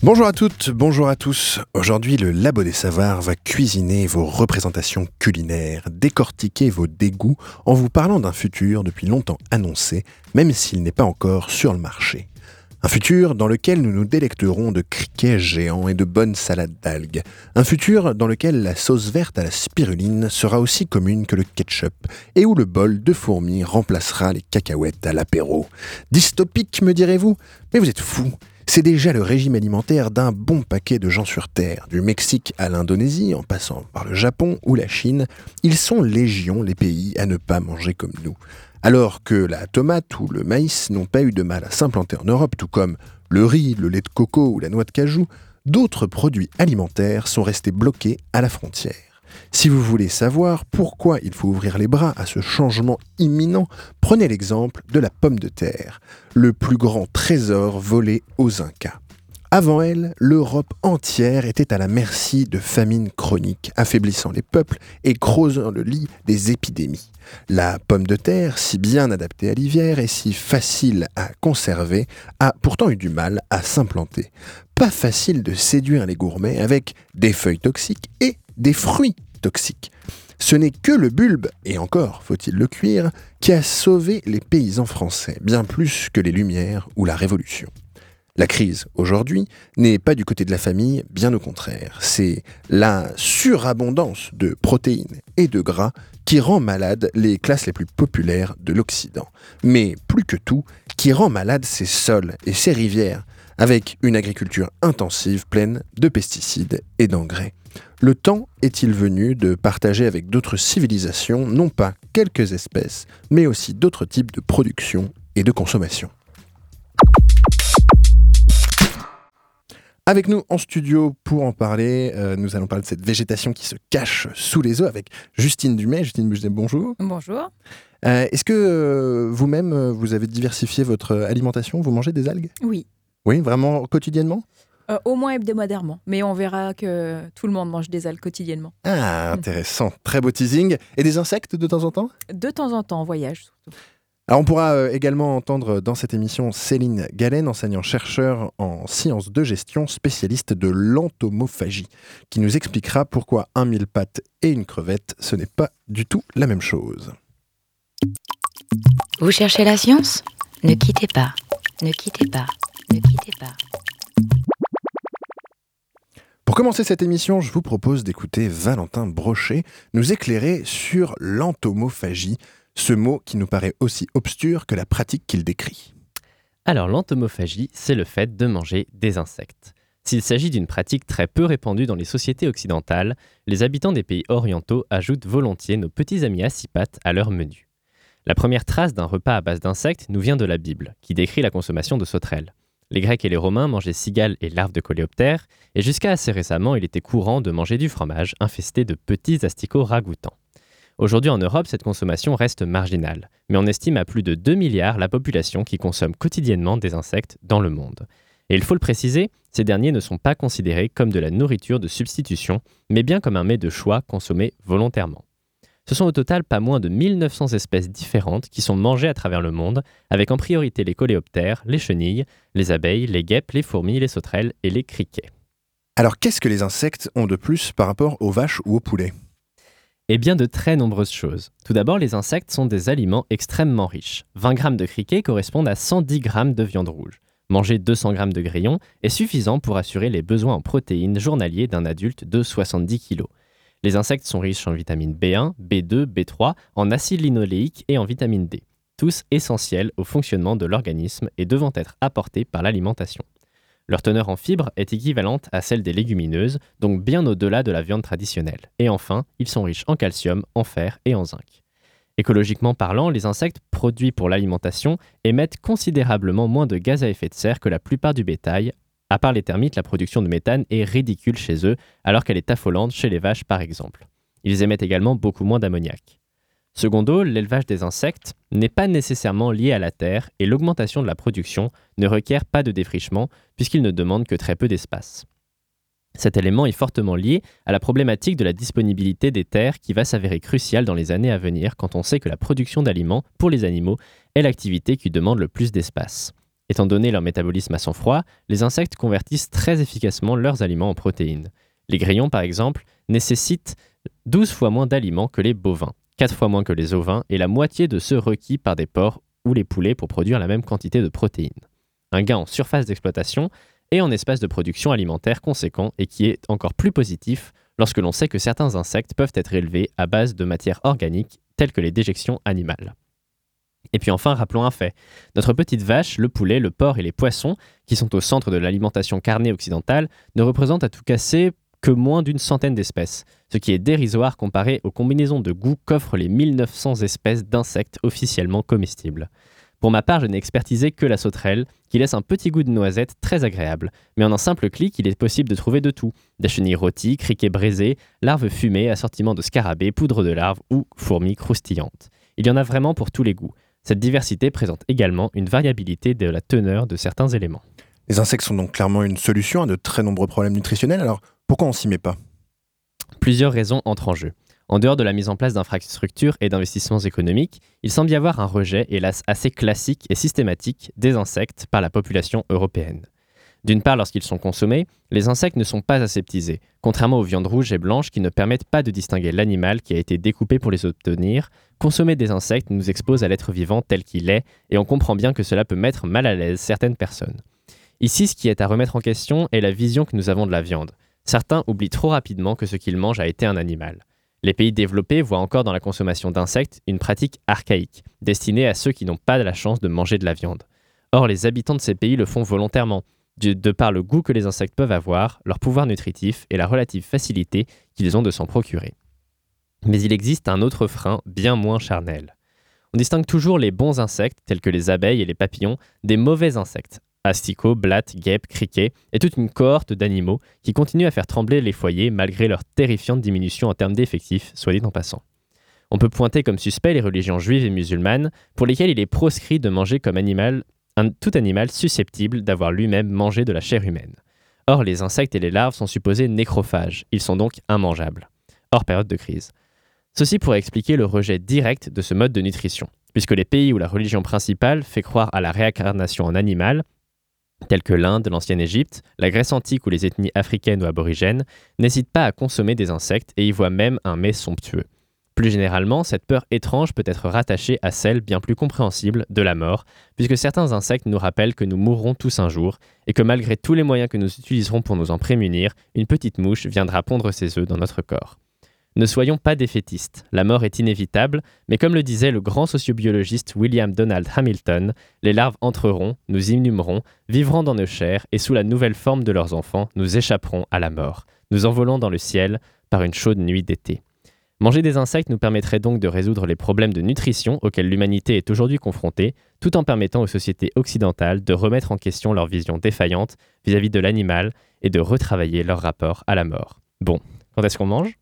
Bonjour à toutes, bonjour à tous. Aujourd'hui, le Labo des Savoirs va cuisiner vos représentations culinaires, décortiquer vos dégoûts en vous parlant d'un futur depuis longtemps annoncé, même s'il n'est pas encore sur le marché. Un futur dans lequel nous nous délecterons de criquets géants et de bonnes salades d'algues. Un futur dans lequel la sauce verte à la spiruline sera aussi commune que le ketchup et où le bol de fourmis remplacera les cacahuètes à l'apéro. Dystopique, me direz-vous? Mais vous êtes fous c'est déjà le régime alimentaire d'un bon paquet de gens sur Terre, du Mexique à l'Indonésie, en passant par le Japon ou la Chine. Ils sont légions les pays à ne pas manger comme nous. Alors que la tomate ou le maïs n'ont pas eu de mal à s'implanter en Europe, tout comme le riz, le lait de coco ou la noix de cajou, d'autres produits alimentaires sont restés bloqués à la frontière. Si vous voulez savoir pourquoi il faut ouvrir les bras à ce changement imminent, prenez l'exemple de la pomme de terre, le plus grand trésor volé aux Incas. Avant elle, l'Europe entière était à la merci de famines chroniques, affaiblissant les peuples et creusant le lit des épidémies. La pomme de terre, si bien adaptée à l'hiver et si facile à conserver, a pourtant eu du mal à s'implanter. Pas facile de séduire les gourmets avec des feuilles toxiques et des fruits toxiques. Ce n'est que le bulbe, et encore faut-il le cuire, qui a sauvé les paysans français, bien plus que les Lumières ou la Révolution. La crise, aujourd'hui, n'est pas du côté de la famille, bien au contraire. C'est la surabondance de protéines et de gras qui rend malade les classes les plus populaires de l'Occident. Mais plus que tout, qui rend malade ses sols et ses rivières, avec une agriculture intensive pleine de pesticides et d'engrais. Le temps est-il venu de partager avec d'autres civilisations non pas quelques espèces, mais aussi d'autres types de production et de consommation? Avec nous en studio pour en parler, euh, nous allons parler de cette végétation qui se cache sous les eaux avec Justine Dumais. Justine bonjour. Bonjour. Euh, est-ce que euh, vous-même, vous avez diversifié votre alimentation? Vous mangez des algues? Oui. Oui, vraiment quotidiennement? Euh, au moins hebdomadairement, mais on verra que tout le monde mange des algues quotidiennement. Ah, intéressant. Très beau teasing. Et des insectes de temps en temps? De temps en temps, en voyage surtout. Alors on pourra euh, également entendre dans cette émission Céline Galen, enseignant-chercheur en sciences de gestion, spécialiste de l'entomophagie, qui nous expliquera pourquoi un mille pattes et une crevette, ce n'est pas du tout la même chose. Vous cherchez la science? Ne quittez pas, ne quittez pas, ne quittez pas. Pour commencer cette émission, je vous propose d'écouter Valentin Brochet nous éclairer sur l'entomophagie, ce mot qui nous paraît aussi obscur que la pratique qu'il décrit. Alors l'entomophagie, c'est le fait de manger des insectes. S'il s'agit d'une pratique très peu répandue dans les sociétés occidentales, les habitants des pays orientaux ajoutent volontiers nos petits amis à six pattes à leur menu. La première trace d'un repas à base d'insectes nous vient de la Bible, qui décrit la consommation de sauterelles. Les Grecs et les Romains mangeaient cigales et larves de coléoptères, et jusqu'à assez récemment, il était courant de manger du fromage infesté de petits asticots ragoûtants. Aujourd'hui en Europe, cette consommation reste marginale, mais on estime à plus de 2 milliards la population qui consomme quotidiennement des insectes dans le monde. Et il faut le préciser, ces derniers ne sont pas considérés comme de la nourriture de substitution, mais bien comme un mets de choix consommé volontairement. Ce sont au total pas moins de 1900 espèces différentes qui sont mangées à travers le monde, avec en priorité les coléoptères, les chenilles, les abeilles, les guêpes, les fourmis, les sauterelles et les criquets. Alors qu'est-ce que les insectes ont de plus par rapport aux vaches ou aux poulets? Eh bien de très nombreuses choses. Tout d'abord, les insectes sont des aliments extrêmement riches. 20 grammes de criquets correspondent à 110 grammes de viande rouge. Manger 200 grammes de grillons est suffisant pour assurer les besoins en protéines journaliers d'un adulte de 70 kg. Les insectes sont riches en vitamine B1, B2, B3, en acide linoléique et en vitamine D, tous essentiels au fonctionnement de l'organisme et devant être apportés par l'alimentation. Leur teneur en fibres est équivalente à celle des légumineuses, donc bien au-delà de la viande traditionnelle. Et enfin, ils sont riches en calcium, en fer et en zinc. Écologiquement parlant, les insectes produits pour l'alimentation émettent considérablement moins de gaz à effet de serre que la plupart du bétail, à part les termites, la production de méthane est ridicule chez eux, alors qu'elle est affolante chez les vaches par exemple. Ils émettent également beaucoup moins d'ammoniac. Secondo, l'élevage des insectes n'est pas nécessairement lié à la terre et l'augmentation de la production ne requiert pas de défrichement puisqu'il ne demande que très peu d'espace. Cet élément est fortement lié à la problématique de la disponibilité des terres qui va s'avérer cruciale dans les années à venir quand on sait que la production d'aliments pour les animaux est l'activité qui demande le plus d'espace. Étant donné leur métabolisme à sang froid, les insectes convertissent très efficacement leurs aliments en protéines. Les grillons, par exemple, nécessitent 12 fois moins d'aliments que les bovins, 4 fois moins que les ovins et la moitié de ceux requis par des porcs ou les poulets pour produire la même quantité de protéines. Un gain en surface d'exploitation et en espace de production alimentaire conséquent et qui est encore plus positif lorsque l'on sait que certains insectes peuvent être élevés à base de matières organiques telles que les déjections animales. Et puis enfin, rappelons un fait. Notre petite vache, le poulet, le porc et les poissons, qui sont au centre de l'alimentation carnée occidentale, ne représentent à tout casser que moins d'une centaine d'espèces, ce qui est dérisoire comparé aux combinaisons de goût qu'offrent les 1900 espèces d'insectes officiellement comestibles. Pour ma part, je n'ai expertisé que la sauterelle, qui laisse un petit goût de noisette très agréable, mais en un simple clic, il est possible de trouver de tout. Des chenilles rôties, criquets braisés, larves fumées, assortiments de scarabées, poudre de larves ou fourmis croustillantes. Il y en a vraiment pour tous les goûts. Cette diversité présente également une variabilité de la teneur de certains éléments. Les insectes sont donc clairement une solution à de très nombreux problèmes nutritionnels, alors pourquoi on s'y met pas? Plusieurs raisons entrent en jeu. En dehors de la mise en place d'infrastructures et d'investissements économiques, il semble y avoir un rejet, hélas assez classique et systématique, des insectes par la population européenne. D'une part, lorsqu'ils sont consommés, les insectes ne sont pas aseptisés, contrairement aux viandes rouges et blanches qui ne permettent pas de distinguer l'animal qui a été découpé pour les obtenir. Consommer des insectes nous expose à l'être vivant tel qu'il est, et on comprend bien que cela peut mettre mal à l'aise certaines personnes. Ici, ce qui est à remettre en question est la vision que nous avons de la viande. Certains oublient trop rapidement que ce qu'ils mangent a été un animal. Les pays développés voient encore dans la consommation d'insectes une pratique archaïque, destinée à ceux qui n'ont pas la chance de manger de la viande. Or, les habitants de ces pays le font volontairement, de, par le goût que les insectes peuvent avoir, leur pouvoir nutritif et la relative facilité qu'ils ont de s'en procurer. Mais il existe un autre frein bien moins charnel. On distingue toujours les bons insectes, tels que les abeilles et les papillons, des mauvais insectes, asticots, blattes, guêpes, criquets, et toute une cohorte d'animaux qui continuent à faire trembler les foyers malgré leur terrifiante diminution en termes d'effectifs, soit dit en passant. On peut pointer comme suspect les religions juives et musulmanes, pour lesquelles il est proscrit de manger comme animal un, tout animal susceptible d'avoir lui-même mangé de la chair humaine. Or, les insectes et les larves sont supposés nécrophages, ils sont donc immangeables, hors période de crise. Ceci pourrait expliquer le rejet direct de ce mode de nutrition, puisque les pays où la religion principale fait croire à la réincarnation en animal, tels que l'Inde, l'ancienne Égypte, la Grèce antique ou les ethnies africaines ou aborigènes, n'hésitent pas à consommer des insectes et y voient même un mets somptueux. Plus généralement, cette peur étrange peut être rattachée à celle bien plus compréhensible de la mort, puisque certains insectes nous rappellent que nous mourrons tous un jour, et que malgré tous les moyens que nous utiliserons pour nous en prémunir, une petite mouche viendra pondre ses œufs dans notre corps. Ne soyons pas défaitistes, la mort est inévitable, mais comme le disait le grand sociobiologiste William Donald Hamilton, les larves entreront, nous inhumerons, vivront dans nos chairs, et sous la nouvelle forme de leurs enfants, nous échapperons à la mort. Nous envolons dans le ciel par une chaude nuit d'été. Manger des insectes nous permettrait donc de résoudre les problèmes de nutrition auxquels l'humanité est aujourd'hui confrontée, tout en permettant aux sociétés occidentales de remettre en question leur vision défaillante vis-à-vis -vis de l'animal et de retravailler leur rapport à la mort. Bon, quand est-ce qu'on mange?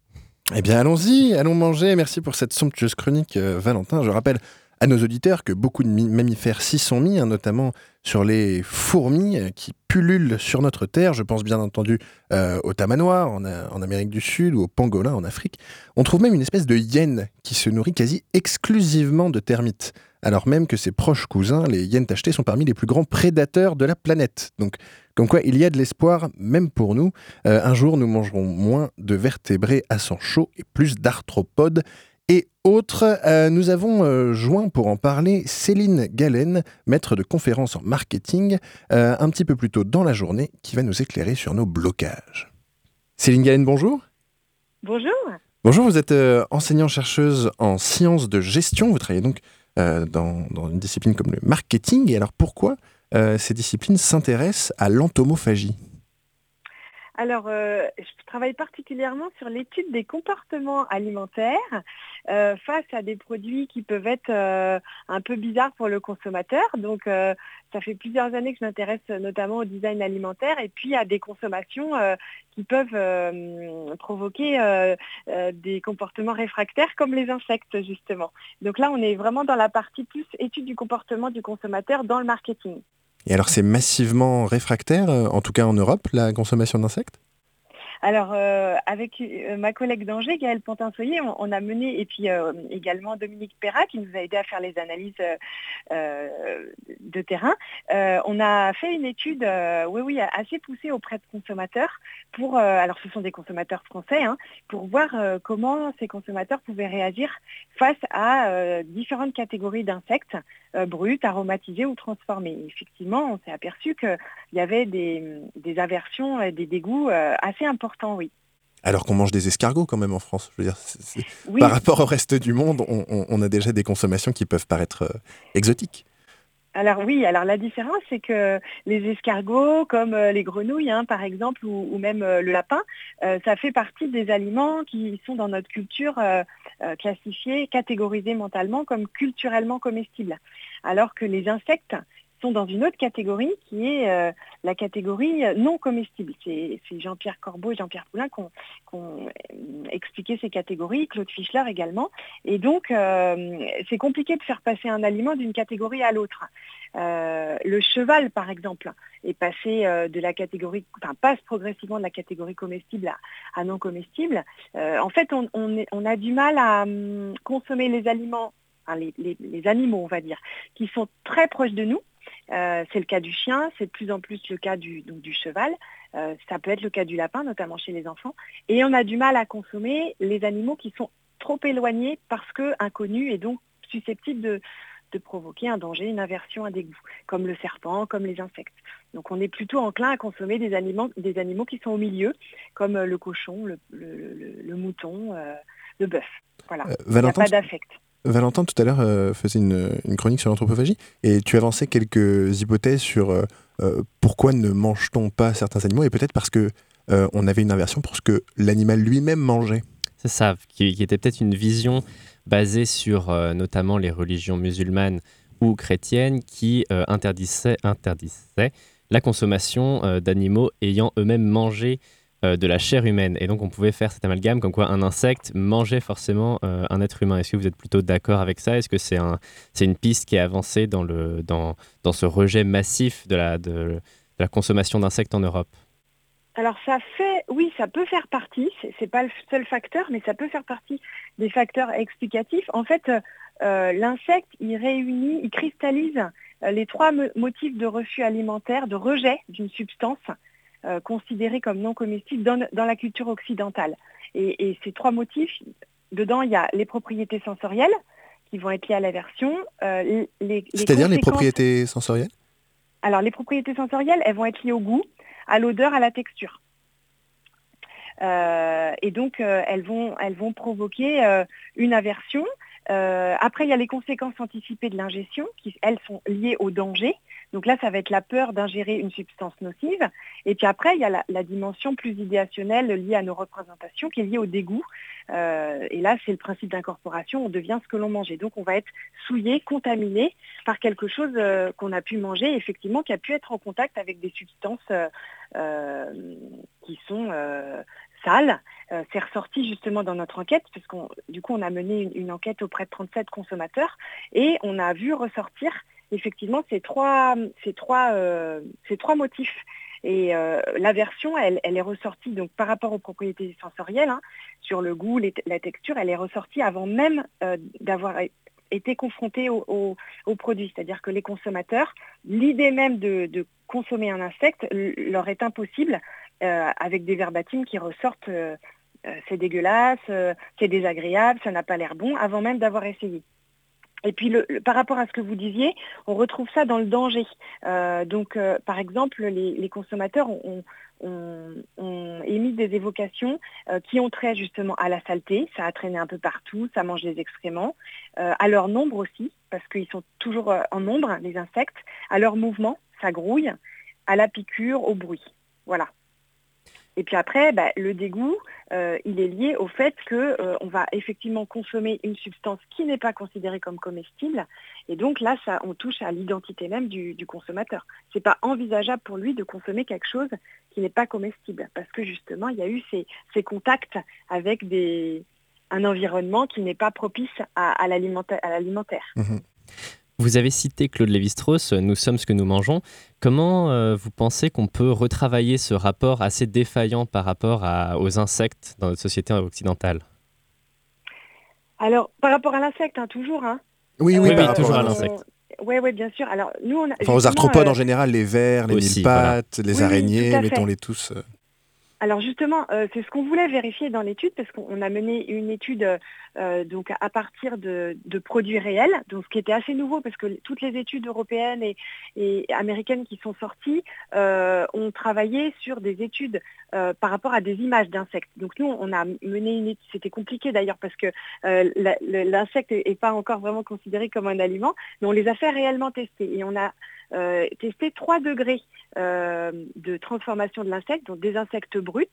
Eh bien, allons-y, allons manger. Merci pour cette somptueuse chronique, euh, Valentin. Je rappelle à nos auditeurs que beaucoup de mammifères s'y sont mis, hein, notamment sur les fourmis qui pullulent sur notre terre. Je pense bien entendu euh, au tamanoir en, en, Amérique du Sud ou au pangolin en Afrique. On trouve même une espèce de hyène qui se nourrit quasi exclusivement de termites, alors même que ses proches cousins, les hyènes tachetées, sont parmi les plus grands prédateurs de la planète. Donc comme quoi, il y a de l'espoir, même pour nous. Euh, un jour, nous mangerons moins de vertébrés à sang chaud et plus d'arthropodes et autres. Euh, nous avons euh, joint pour en parler Céline Galen, maître de conférences en marketing, un petit peu plus tôt dans la journée, qui va nous éclairer sur nos blocages. Céline Galen, bonjour. Bonjour. Bonjour, vous êtes enseignant-chercheuse en sciences de gestion. Vous travaillez donc dans, dans, une discipline comme le marketing. Et alors pourquoi euh, ces disciplines s'intéressent à l'entomophagie Alors, euh, je travaille particulièrement sur l'étude des comportements alimentaires euh, face à des produits qui peuvent être euh, un peu bizarres pour le consommateur. Donc, ça fait plusieurs années que je m'intéresse notamment au design alimentaire et puis à des consommations qui peuvent provoquer des comportements réfractaires comme les insectes, justement. Donc là, on est vraiment dans la partie plus étude du comportement du consommateur dans le marketing. Et alors c'est massivement réfractaire, euh, en tout cas en Europe, la consommation d'insectes? Alors, euh, avec euh, ma collègue d'Angers, Gaëlle Pontin-Soyer, on, a mené, et puis également Dominique Perra, qui nous a aidé à faire les analyses de terrain, on a fait une étude, oui, oui, assez poussée auprès de consommateurs, pour, alors ce sont des consommateurs français, hein, pour voir comment ces consommateurs pouvaient réagir face à différentes catégories d'insectes, bruts, aromatisés ou transformés. effectivement, on s'est aperçu qu'il y avait des, des aversions et des dégoûts assez importants oui. Alors qu'on mange des escargots quand même en France. Je veux dire, Par rapport au reste du monde, on, a déjà des consommations qui peuvent paraître euh, exotiques. Alors oui, alors la différence, c'est que les escargots, comme euh, les grenouilles, hein, par exemple, ou, même euh, le lapin, ça fait partie des aliments qui sont dans notre culture classifiés, catégorisés mentalement comme culturellement comestibles. Alors que les insectes, sont dans une autre catégorie qui est euh, la catégorie non comestible. C'est Jean-Pierre Corbeau et Jean-Pierre Poulain qui ont, expliqué ces catégories, Claude Fischler également. Et donc, euh, c'est compliqué de faire passer un aliment d'une catégorie à l'autre. Euh, le cheval, par exemple, est passé de la catégorie, enfin passe progressivement de la catégorie comestible à, non comestible. en fait, on, a du mal à hum, consommer les aliments les, animaux, on va dire, qui sont très proches de nous, euh, c'est le cas du chien, c'est de plus en plus le cas du, du cheval. Euh, ça peut être le cas du lapin, notamment chez les enfants. Et on a du mal à consommer les animaux qui sont trop éloignés parce que inconnus et donc susceptibles de, provoquer un danger, une aversion, un dégoût, comme le serpent, comme les insectes. Donc on est plutôt enclin à consommer des animaux, des animaux qui sont au milieu, comme le cochon, le, mouton, euh, le bœuf. Voilà. Il n'y a pas d'affect. Valentin, tout à l'heure, euh, faisait une, chronique sur l'anthropophagie et tu avançais quelques hypothèses sur euh, euh, pourquoi ne mange-t-on pas certains animaux et peut-être parce que on avait une inversion pour ce que l'animal lui-même mangeait. C'est ça, qui, était peut-être une vision basée sur notamment les religions musulmanes ou chrétiennes qui interdisaient, interdisaient, la consommation d'animaux ayant eux-mêmes mangé euh, de la chair humaine. Et donc on pouvait faire cet amalgame comme quoi un insecte mangeait forcément euh, un être humain. Est-ce que vous êtes plutôt d'accord avec ça? Est-ce que c'est un, une piste qui est avancée dans ce rejet massif de la, de, la consommation d'insectes en Europe? Alors ça fait, oui, ça peut faire partie, c'est, n'est pas le seul facteur, mais ça peut faire partie des facteurs explicatifs. En fait, euh, l'insecte, il réunit, il cristallise les trois motifs de refus alimentaire, de rejet d'une substance euh, considérés comme non comestibles dans, la culture occidentale. Et, ces trois motifs, dedans, il y a les propriétés sensorielles qui vont être liées à l'aversion. Euh, C'est-à-dire les propriétés sensorielles? Alors, les propriétés sensorielles, elles vont être liées au goût, à l'odeur, à la texture. Euh, et donc, elles, vont, elles vont provoquer une aversion. après, il y a les conséquences anticipées de l'ingestion, qui, elles, sont liées au danger. Donc là, ça va être la peur d'ingérer une substance nocive. Et puis après, il y a la, dimension plus idéationnelle liée à nos représentations, qui est liée au dégoût. Euh, et là, c'est le principe d'incorporation, on devient ce que l'on mange. donc, on va être souillé, contaminé par quelque chose euh, qu'on a pu manger, effectivement, qui a pu être en contact avec des substances euh, qui sont sales. c'est ressorti justement dans notre enquête, puisqu'on du coup, on a mené une enquête auprès de 37 consommateurs et on a vu ressortir effectivement ces trois, trois, euh, trois motifs. Et euh, l'aversion, elle, elle, est ressortie donc par rapport aux propriétés sensorielles, hein, sur le goût, la texture, elle est ressortie avant même euh, d'avoir été confronté au, au, produit. C'est-à-dire que les consommateurs, l'idée même de, consommer un insecte leur est impossible avec des verbatims qui ressortent c'est dégueulasse, c'est désagréable, ça n'a pas l'air bon, avant même d'avoir essayé. Et puis par rapport à ce que vous disiez, on retrouve ça dans le danger. Euh, donc euh, par exemple, les, consommateurs ont, émis des évocations euh, qui ont trait justement à la saleté, ça a traîné un peu partout, ça mange des excréments, à leur nombre aussi, parce qu'ils sont toujours en nombre, les insectes, à leur mouvement, ça grouille, à la piqûre, au bruit. Voilà. Et puis après, bah, le dégoût, euh, il est lié au fait qu'on euh, va effectivement consommer une substance qui n'est pas considérée comme comestible. Et donc là, on touche à l'identité même du, consommateur. Ce n'est pas envisageable pour lui de consommer quelque chose qui n'est pas comestible, parce que justement, il y a eu ces, contacts avec un environnement qui n'est pas propice à, l'alimentaire. Mmh vous avez cité Claude Lévi-Strauss, Nous sommes ce que nous mangeons. Comment euh, vous pensez qu'on peut retravailler ce rapport assez défaillant par rapport aux insectes dans notre société occidentale? Alors, par rapport à l'insecte, hein, toujours. Hein. Oui, oui, oui toujours à l'insecte. Oui, oui, bien sûr. Alors, nous, on enfin, aux arthropodes en euh, général, les vers, les mille pattes, les araignées, mettons-les tous. Euh. Alors justement, c'est ce qu'on voulait vérifier dans l'étude parce qu'on a mené une étude euh, à partir de, produits réels, donc ce qui était assez nouveau parce que toutes les études européennes et, américaines qui sont sorties euh, ont travaillé sur des études euh, par rapport à des images d'insectes. Donc nous, on a mené une étude, c'était compliqué d'ailleurs parce que l'insecte n'est pas encore vraiment considéré comme un aliment, mais on les a fait réellement tester et on a testé 3 degrés de transformation de l'insecte, donc des insectes bruts,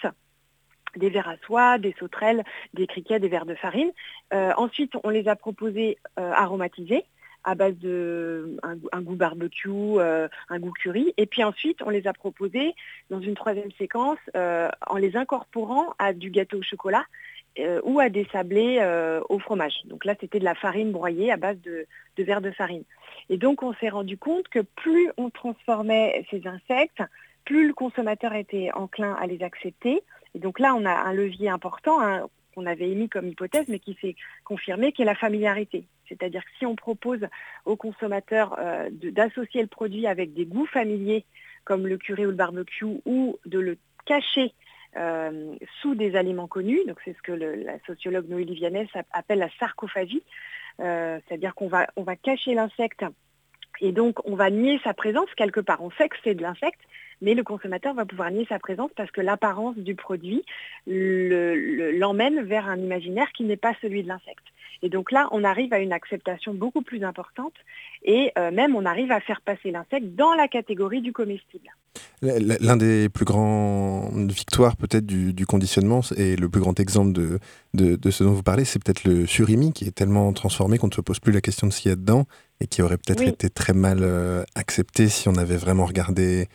des vers à soie, des sauterelles, des criquets, des vers de farine. Euh, ensuite, on les a proposés euh, aromatisés à base de un, goût barbecue, euh, un goût curry. Et puis ensuite, on les a proposés dans une troisième séquence en les incorporant à du gâteau au chocolat ou à des sablés au fromage. Donc là, c'était de la farine broyée à base de, verre de farine. Et donc, on s'est rendu compte que plus on transformait ces insectes, plus le consommateur était enclin à les accepter, et donc là, on a un levier important hein, qu'on avait émis comme hypothèse, mais qui s'est confirmé, qui est la familiarité. C'est-à-dire que si on propose aux consommateurs euh, d'associer le produit avec des goûts familiers, comme le curé ou le barbecue, ou de le cacher euh, sous des aliments connus, c'est ce que la sociologue Noélie Viannès appelle la sarcophagie, euh, c'est-à-dire qu'on va, on va cacher l'insecte et donc on va nier sa présence quelque part. On sait que c'est de l'insecte, mais le consommateur va pouvoir nier sa présence parce que l'apparence du produit l'emmène vers un imaginaire qui n'est pas celui de l'insecte. Et donc là, on arrive à une acceptation beaucoup plus importante et euh, même on arrive à faire passer l'insecte dans la catégorie du comestible. L'un des plus grands victoires peut-être du, conditionnement et le plus grand exemple de, de, ce dont vous parlez, c'est peut-être le surimi qui est tellement transformé qu'on ne se pose plus la question de ce qu'il y a dedans et qui aurait peut-être été très mal euh, accepté si on avait vraiment regardé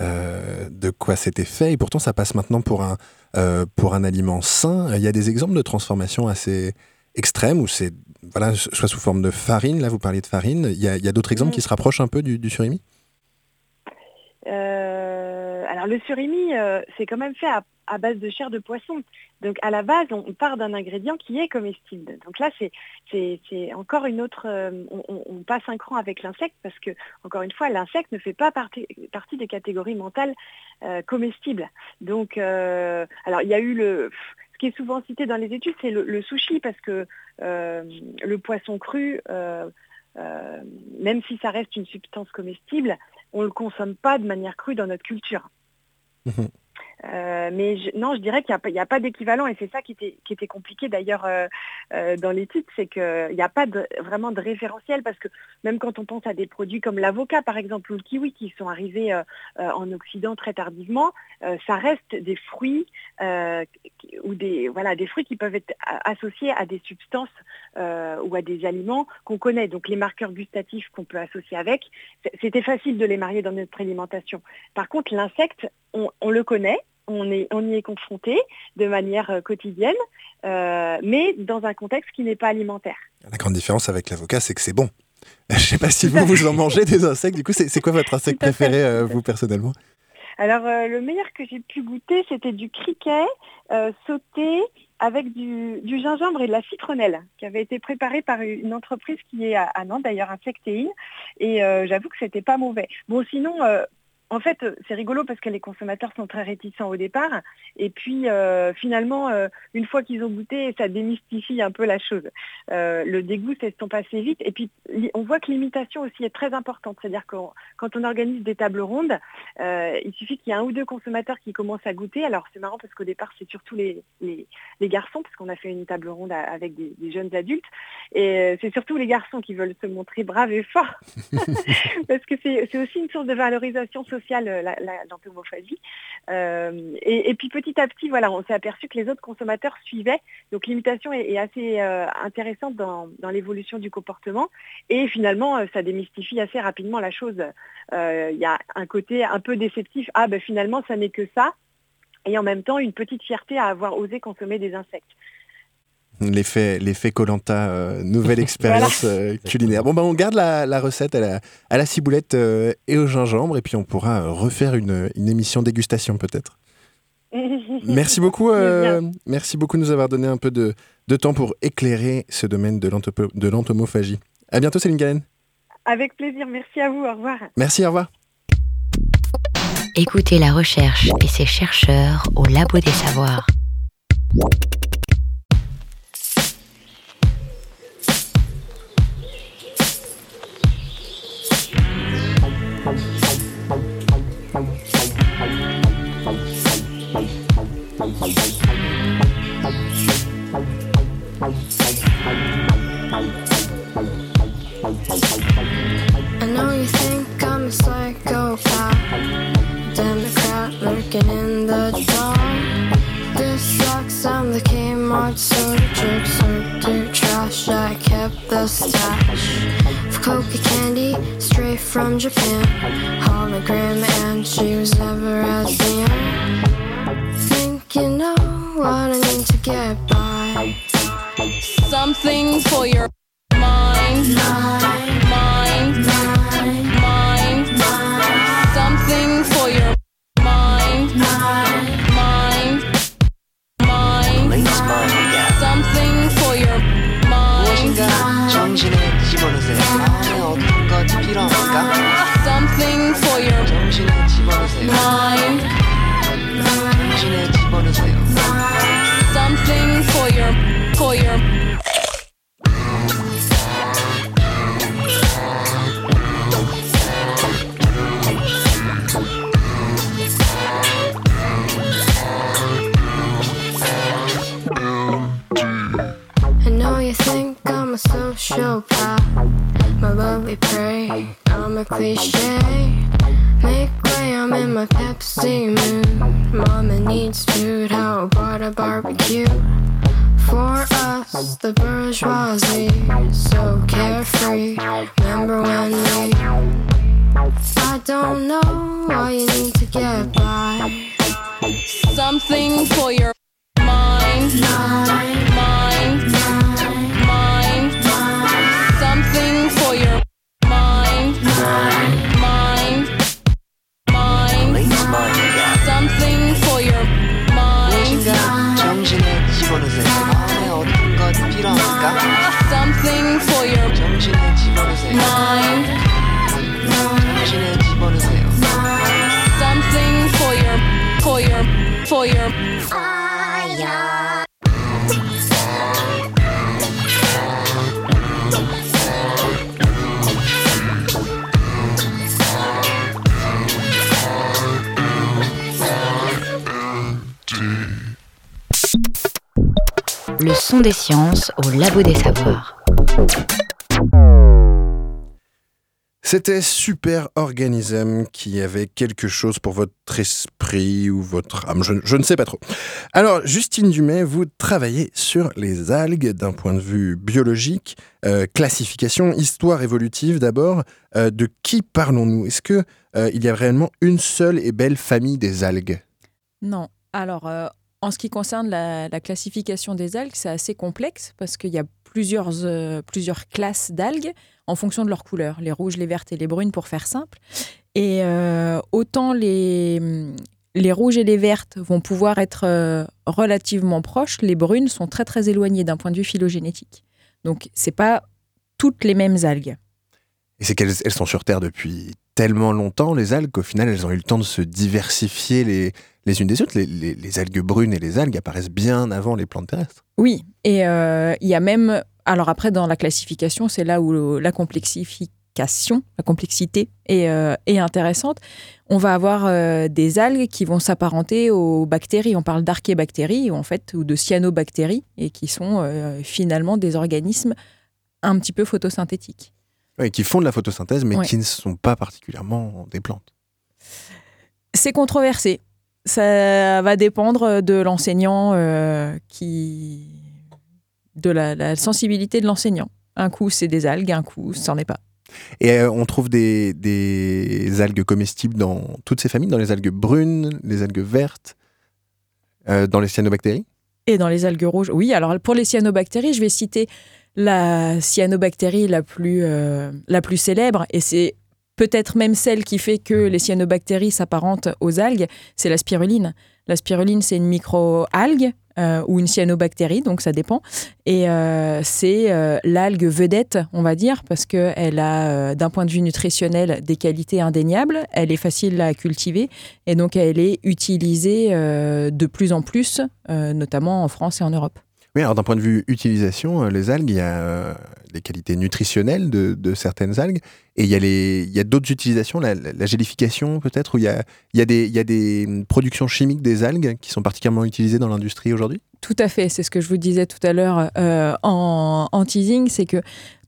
euh, de quoi c'était fait, et pourtant ça passe maintenant pour un, euh, pour un aliment sain. Il y a des exemples de transformation assez extrêmes où c'est voilà, soit sous forme de farine, là vous parliez de farine, il y a, d'autres exemples qui se rapprochent un peu du, du surimi? Euh, Alors le surimi, c'est quand même fait à à base de chair de poisson. Donc à la base, on part d'un ingrédient qui est comestible. Donc là, c'est encore une autre... Euh, on, passe un cran avec l'insecte parce que, encore une fois, l'insecte ne fait pas partie, des catégories mentales euh, comestibles. Donc, euh, alors il y a eu le... Ce qui est souvent cité dans les études, c'est le, sushi parce que le poisson cru, même si ça reste une substance comestible, on ne le consomme pas de manière crue dans notre culture. Mmh euh, mais non, je dirais qu'il n'y a, pas d'équivalent et c'est ça qui était, compliqué d'ailleurs euh, euh, dans l'étude, c'est qu'il n'y a pas vraiment de référentiel parce que même quand on pense à des produits comme l'avocat par exemple ou le kiwi qui sont arrivés en Occident très tardivement, ça reste des fruits ou des, voilà, des fruits qui peuvent être associés à des substances ou à des aliments qu'on connaît. Donc les marqueurs gustatifs qu'on peut associer avec, c'était facile de les marier dans notre alimentation. Par contre, l'insecte, on le connaît, on, est, on y est confronté de manière euh, quotidienne, euh, mais dans un contexte qui n'est pas alimentaire. La grande différence avec l'avocat, c'est que c'est bon. Je ne sais pas si vous, vous en mangez des insectes. Du coup, c'est quoi votre insecte préféré, euh, vous, personnellement? Alors, le meilleur que j'ai pu goûter, c'était du criquet sauté avec du, gingembre et de la citronnelle, qui avait été préparé par une entreprise qui est à, Nantes, d'ailleurs, Insectéine. Et j'avoue que c'était pas mauvais. Bon, sinon, en fait, euh, c'est rigolo parce que les consommateurs sont très réticents au départ. Et puis, euh, finalement, euh, une fois qu'ils ont goûté, ça démystifie un peu la chose. le dégoût s'estompe assez vite. Et puis, on voit que l'imitation aussi est très importante. C'est-à-dire que quand on organise des tables rondes, il suffit qu'il y ait un ou deux consommateurs qui commencent à goûter. Alors, c'est marrant parce qu'au départ, c'est surtout les, garçons, parce qu'on a fait une table ronde avec des, jeunes adultes. Et c'est surtout les garçons qui veulent se montrer braves et forts. parce que c'est aussi une source de valorisation sociale social l'entomophagie. Et, puis petit à petit, voilà, on s'est aperçu que les autres consommateurs suivaient. Donc l'imitation est, assez intéressante dans, l'évolution du comportement. Et finalement, ça démystifie assez rapidement la chose. Il y a un côté un peu déceptif. Ah ben finalement, ça n'est que ça et en même temps une petite fierté à avoir osé consommer des insectes. L'effet, l'effet Colanta, euh, nouvelle expérience euh, culinaire. Bon, ben, on garde la, recette à la, à la ciboulette euh, et au gingembre, et puis on pourra refaire une, une émission dégustation peut-être. merci beaucoup, merci beaucoup de nous avoir donné un peu de, de temps pour éclairer ce domaine de, de l'entomophagie. À bientôt, Céline Galen. Avec plaisir, merci à vous, au revoir. Merci, au revoir. Écoutez la recherche et ses chercheurs au Labo des Savoirs. From Japan. Hologram, and she was never as young. You know what I need to get by. Something for your mind, mind. Le son des sciences au Labo des Savoirs. C'était Super Organism qui avait quelque chose pour votre esprit ou votre âme, je, ne sais pas trop. Alors, Justine Dumais, vous travaillez sur les algues d'un point de vue biologique, euh, classification, histoire évolutive d'abord. Euh, de qui parlons-nous? Est-ce qu'il euh, il y a réellement une seule et belle famille des algues? Non. Alors, en ce qui concerne la, classification des algues, c'est assez complexe parce qu'il y a plusieurs, euh, plusieurs classes d'algues en fonction de leur couleur, les rouges, les vertes et les brunes pour faire simple. Et euh, autant les, les rouges et les vertes vont pouvoir être euh, relativement proches, les brunes sont très très éloignées d'un point de vue phylogénétique. Donc c'est pas toutes les mêmes algues. Et c'est qu'elles elles sont sur Terre depuis tellement longtemps, les algues, qu'au final, elles ont eu le temps de se diversifier les, les unes des autres. Les, algues brunes et les algues apparaissent bien avant les plantes terrestres. Oui, et euh, il y a même... Alors après, dans la classification, c'est là où la complexification, la complexité est, euh, intéressante. On va avoir euh, des algues qui vont s'apparenter aux bactéries. On parle d'archébactéries, en fait, ou de cyanobactéries, et qui sont finalement des organismes un petit peu photosynthétiques. Oui, qui font de la photosynthèse, mais qui ne sont pas particulièrement des plantes. C'est controversé. Ça va dépendre de l'enseignant euh, qui. de la, la sensibilité de l'enseignant. Un coup, c'est des algues, un coup, c'en est pas. Et euh, on trouve des, des algues comestibles dans toutes ces familles, dans les algues brunes, les algues vertes, euh, dans les cyanobactéries? Et dans les algues rouges, oui. Alors pour les cyanobactéries, je vais citer la cyanobactérie la plus, euh, la plus célèbre, et c'est peut-être même celle qui fait que les cyanobactéries s'apparentent aux algues, c'est la spiruline. La spiruline, c'est une micro-algue euh, ou une cyanobactérie, donc ça dépend. Et euh, c'est euh, l'algue vedette, on va dire, parce qu'elle a, euh, d'un point de vue nutritionnel, des qualités indéniables. Elle est facile à cultiver et donc elle est utilisée euh, de plus en plus, euh, notamment en France et en Europe. Oui, alors d'un point de vue utilisation, euh, les algues, il y a euh, les qualités nutritionnelles de, certaines algues et il y a, a d'autres utilisations, la, gélification peut-être, où il y a, il y, a des, il y a des productions chimiques des algues qui sont particulièrement utilisées dans l'industrie aujourd'hui? Tout à fait, c'est ce que je vous disais tout à l'heure euh, en, en teasing, c'est que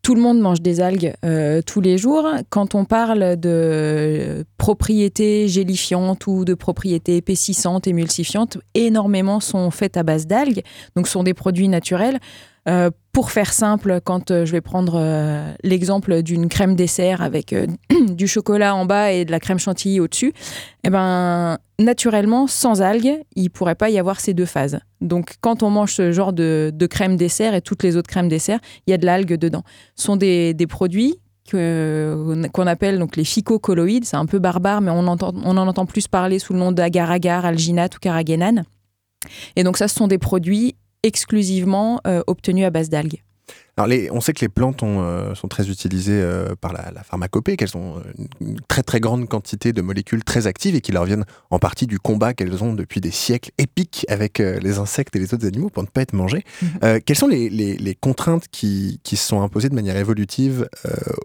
tout le monde mange des algues euh, tous les jours. Quand on parle de propriétés gélifiantes ou de propriétés épaississantes, émulsifiantes, énormément sont faites à base d'algues, donc sont des produits naturels. Euh, pour faire simple, quand euh, je vais prendre euh, l'exemple d'une crème dessert avec du chocolat en bas et de la crème chantilly au-dessus, eh ben, naturellement, sans algues, il ne pourrait pas y avoir ces deux phases. Donc, quand on mange ce genre de, crème dessert et toutes les autres crèmes dessert, il y a de l'algue dedans. Ce sont des, produits qu'on appelle donc les phycocolloïdes. C'est un peu barbare, mais on, entend, on en entend plus parler sous le nom d'agar-agar, alginate ou carragénane. Et donc, ça, ce sont des produits exclusivement euh, obtenus à base d'algues. Alors, les, on sait que les plantes ont, euh, sont très utilisées euh, par la, la pharmacopée, qu'elles ont une, très très grande quantité de molécules très actives et qui leur viennent en partie du combat qu'elles ont depuis des siècles épiques avec euh, les insectes et les autres animaux pour ne pas être mangés. Mhm. Quelles sont les, les- les contraintes qui, qui se sont imposées de manière évolutive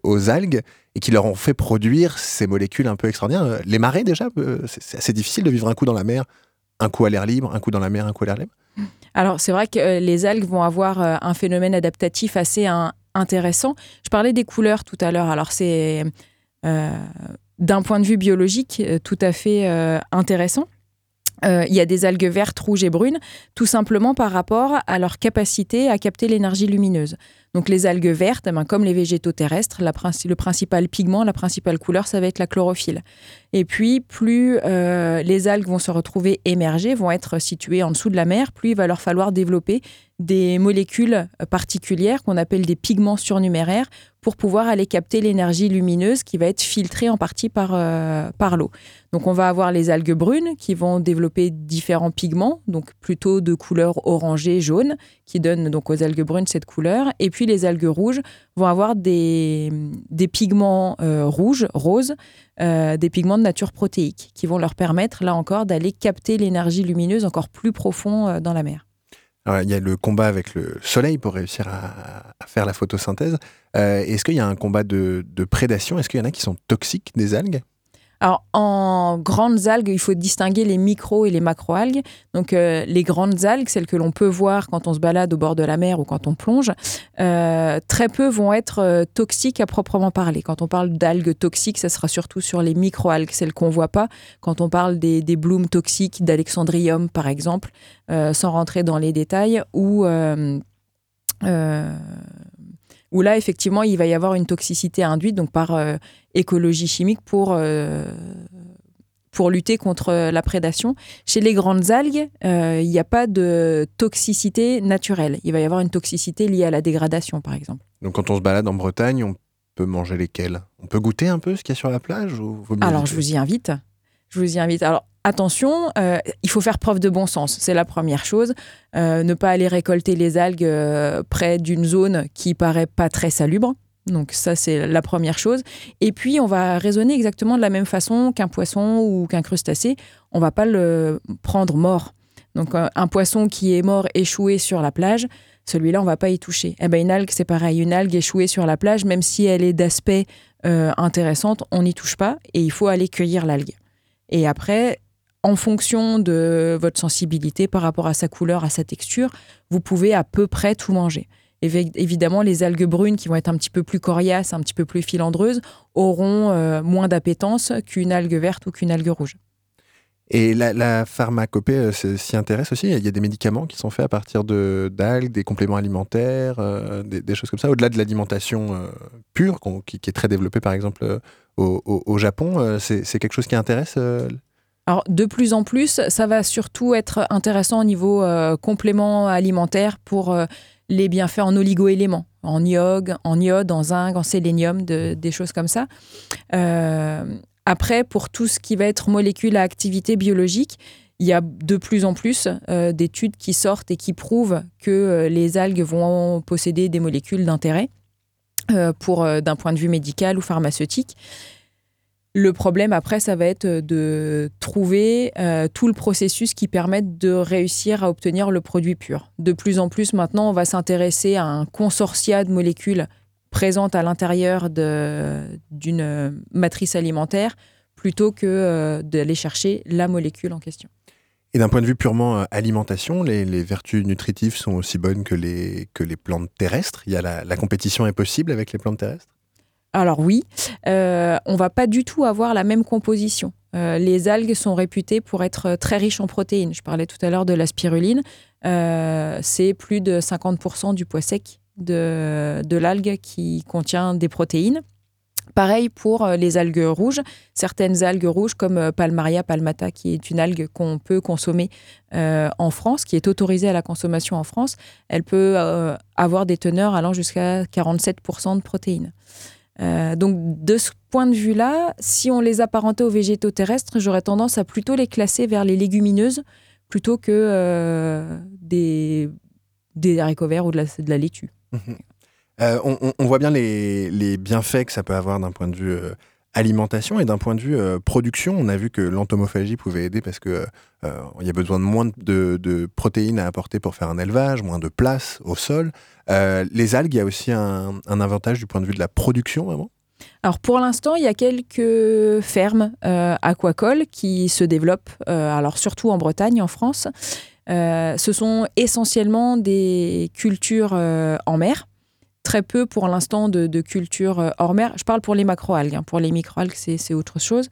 aux algues et qui leur ont fait produire ces molécules un peu extraordinaires? Les marées déjà, c'est assez difficile de vivre un coup dans la mer, un coup à l'air libre, un coup dans la mer, un coup à l'air libre? Alors, c'est vrai que euh, les algues vont avoir euh, un phénomène adaptatif assez intéressant. Je parlais des couleurs tout à l'heure. Alors, c'est euh, d'un point de vue biologique tout à fait intéressant. Il y a des algues vertes, rouges et brunes, tout simplement par rapport à leur capacité à capter l'énergie lumineuse. Donc les algues vertes, eh ben, comme les végétaux terrestres, le principal pigment, la principale couleur, ça va être la chlorophylle. Et puis, plus euh, les algues vont se retrouver émergées, vont être situées en dessous de la mer, plus il va leur falloir développer des molécules euh, particulières qu'on appelle des pigments surnuméraires pour pouvoir aller capter l'énergie lumineuse qui va être filtrée en partie par, euh, par l'eau. Donc on va avoir les algues brunes qui vont développer différents pigments, donc plutôt de couleur orangée, jaune, qui donnent donc aux algues brunes cette couleur. Et puis les algues rouges vont avoir des, des pigments euh, rouges, roses, euh, des pigments de nature protéique, qui vont leur permettre, là encore, d'aller capter l'énergie lumineuse encore plus profond dans la mer. Il y a le combat avec le soleil pour réussir à, à faire la photosynthèse. Euh, Est-ce qu'il y a un combat de, de prédation? Est-ce qu'il y en a qui sont toxiques des algues? Alors, en grandes algues, il faut distinguer les micro et les macro-algues. Donc, euh, les grandes algues, celles que l'on peut voir quand on se balade au bord de la mer ou quand on plonge, euh, très peu vont être euh, toxiques à proprement parler. Quand on parle d'algues toxiques, ça sera surtout sur les micro-algues, celles qu'on voit pas. Quand on parle des, blooms toxiques d'Alexandrium, par exemple, sans rentrer dans les détails, ou où là, effectivement, il va y avoir une toxicité induite donc par euh, écologie chimique pour, euh, pour lutter contre la prédation. Chez les grandes algues, euh, il n'y a pas de toxicité naturelle. Il va y avoir une toxicité liée à la dégradation, par exemple. Donc quand on se balade en Bretagne, on peut manger lesquelles? On peut goûter un peu ce qu'il y a sur la plage ou Alors, je vous y invite. Je vous y invite. Alors, attention, euh, il faut faire preuve de bon sens. C'est la première chose. Euh, ne pas aller récolter les algues euh, près d'une zone qui paraît pas très salubre. Donc ça, c'est la première chose. Et puis, on va raisonner exactement de la même façon qu'un poisson ou qu'un crustacé. On va pas le prendre mort. Donc, un poisson qui est mort échoué sur la plage, celui-là, on va pas y toucher. Eh ben, une algue, c'est pareil. Une algue échouée sur la plage, même si elle est d'aspect intéressante, on n'y touche pas et il faut aller cueillir l'algue. Et après, en fonction de votre sensibilité par rapport à sa couleur, à sa texture, vous pouvez à peu près tout manger. Évi- Évidemment, les algues brunes qui vont être un petit peu plus coriaces, un petit peu plus filandreuses, auront euh, moins d'appétence qu'une algue verte ou qu'une algue rouge. Et la, pharmacopée euh, s'y intéresse aussi? Il y a des médicaments qui sont faits à partir de d'algues, des compléments alimentaires, euh, des, choses comme ça, au-delà de l'alimentation pure, qui, est très développée par exemple au, Japon. c'est quelque chose qui intéresse De plus en plus, ça va surtout être intéressant au niveau euh, complément alimentaire pour euh, les bienfaits en oligoéléments, en iode, en iode, en zinc, en sélénium, de- des choses comme ça. Euh, après, pour tout ce qui va être molécules à activité biologique, il y a de plus en plus d'études qui sortent et qui prouvent que les algues vont posséder des molécules d'intérêt d'un point de vue médical ou pharmaceutique. Le problème après, ça va être de trouver euh, tout le processus qui permette de réussir à obtenir le produit pur. De plus en plus maintenant, on va s'intéresser à un consortia de molécules présentes à l'intérieur d'une euh, matrice alimentaire plutôt que euh, d'aller chercher la molécule en question. Et d'un point de vue purement euh, alimentation, les, les vertus nutritives sont aussi bonnes que les, que les plantes terrestres? Il y a la, la compétition est possible avec les plantes terrestres? Alors oui, euh, on va pas du tout avoir la même composition. Euh, les algues sont réputées pour être très riches en protéines. Je parlais tout à l'heure de la spiruline. Euh, c'est plus de 50% du poids sec de, de l'algue qui contient des protéines. Pareil pour euh, les algues rouges. Certaines algues rouges comme Palmaria palmata, qui est une algue qu'on peut consommer en France, qui est autorisée à la consommation en France, elle peut avoir des teneurs allant jusqu'à 47% de protéines. Euh, donc de ce point de vue-là, si on les apparentait aux végétaux terrestres, j'aurais tendance à plutôt les classer vers les légumineuses plutôt que euh, des, des haricots verts ou de la, laitue. Euh, on, voit bien les, bienfaits que ça peut avoir d'un point de vue alimentation et d'un point de vue euh, production. On a vu que l'entomophagie pouvait aider parce que euh, il y a besoin de moins de, protéines à apporter pour faire un élevage, moins de place au sol. Euh, les algues, il y a aussi un, un avantage du point de vue de la production, vraiment? Alors pour l'instant, il y a quelques fermes euh, aquacoles qui se développent, euh, alors surtout en Bretagne, en France. Euh, ce sont essentiellement des cultures euh, en mer. Très peu pour l'instant de, cultures euh, hors mer. Je parle pour les macroalgues. hein. Pour les microalgues, c'est autre chose.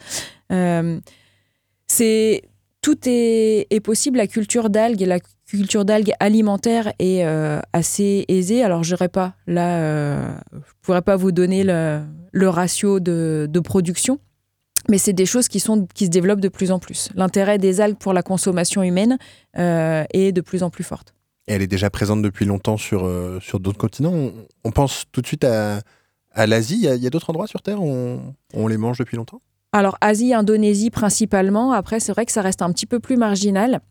Euh, tout est, possible. La culture d'algues, la culture d'algues alimentaire est euh, assez aisée. Alors, je pas là, je pourrais pas vous donner le, ratio de, de production, mais c'est des choses qui sont qui se développent de plus en plus. L'intérêt des algues pour la consommation humaine est de plus en plus forte. Elle est déjà présente depuis longtemps sur, euh, sur d'autres continents. On, pense tout de suite à, à l'Asie. Il y a, d'autres endroits sur Terre où on, les mange depuis longtemps? Alors, Asie, Indonésie principalement. Après, c'est vrai que ça reste un petit peu plus marginal.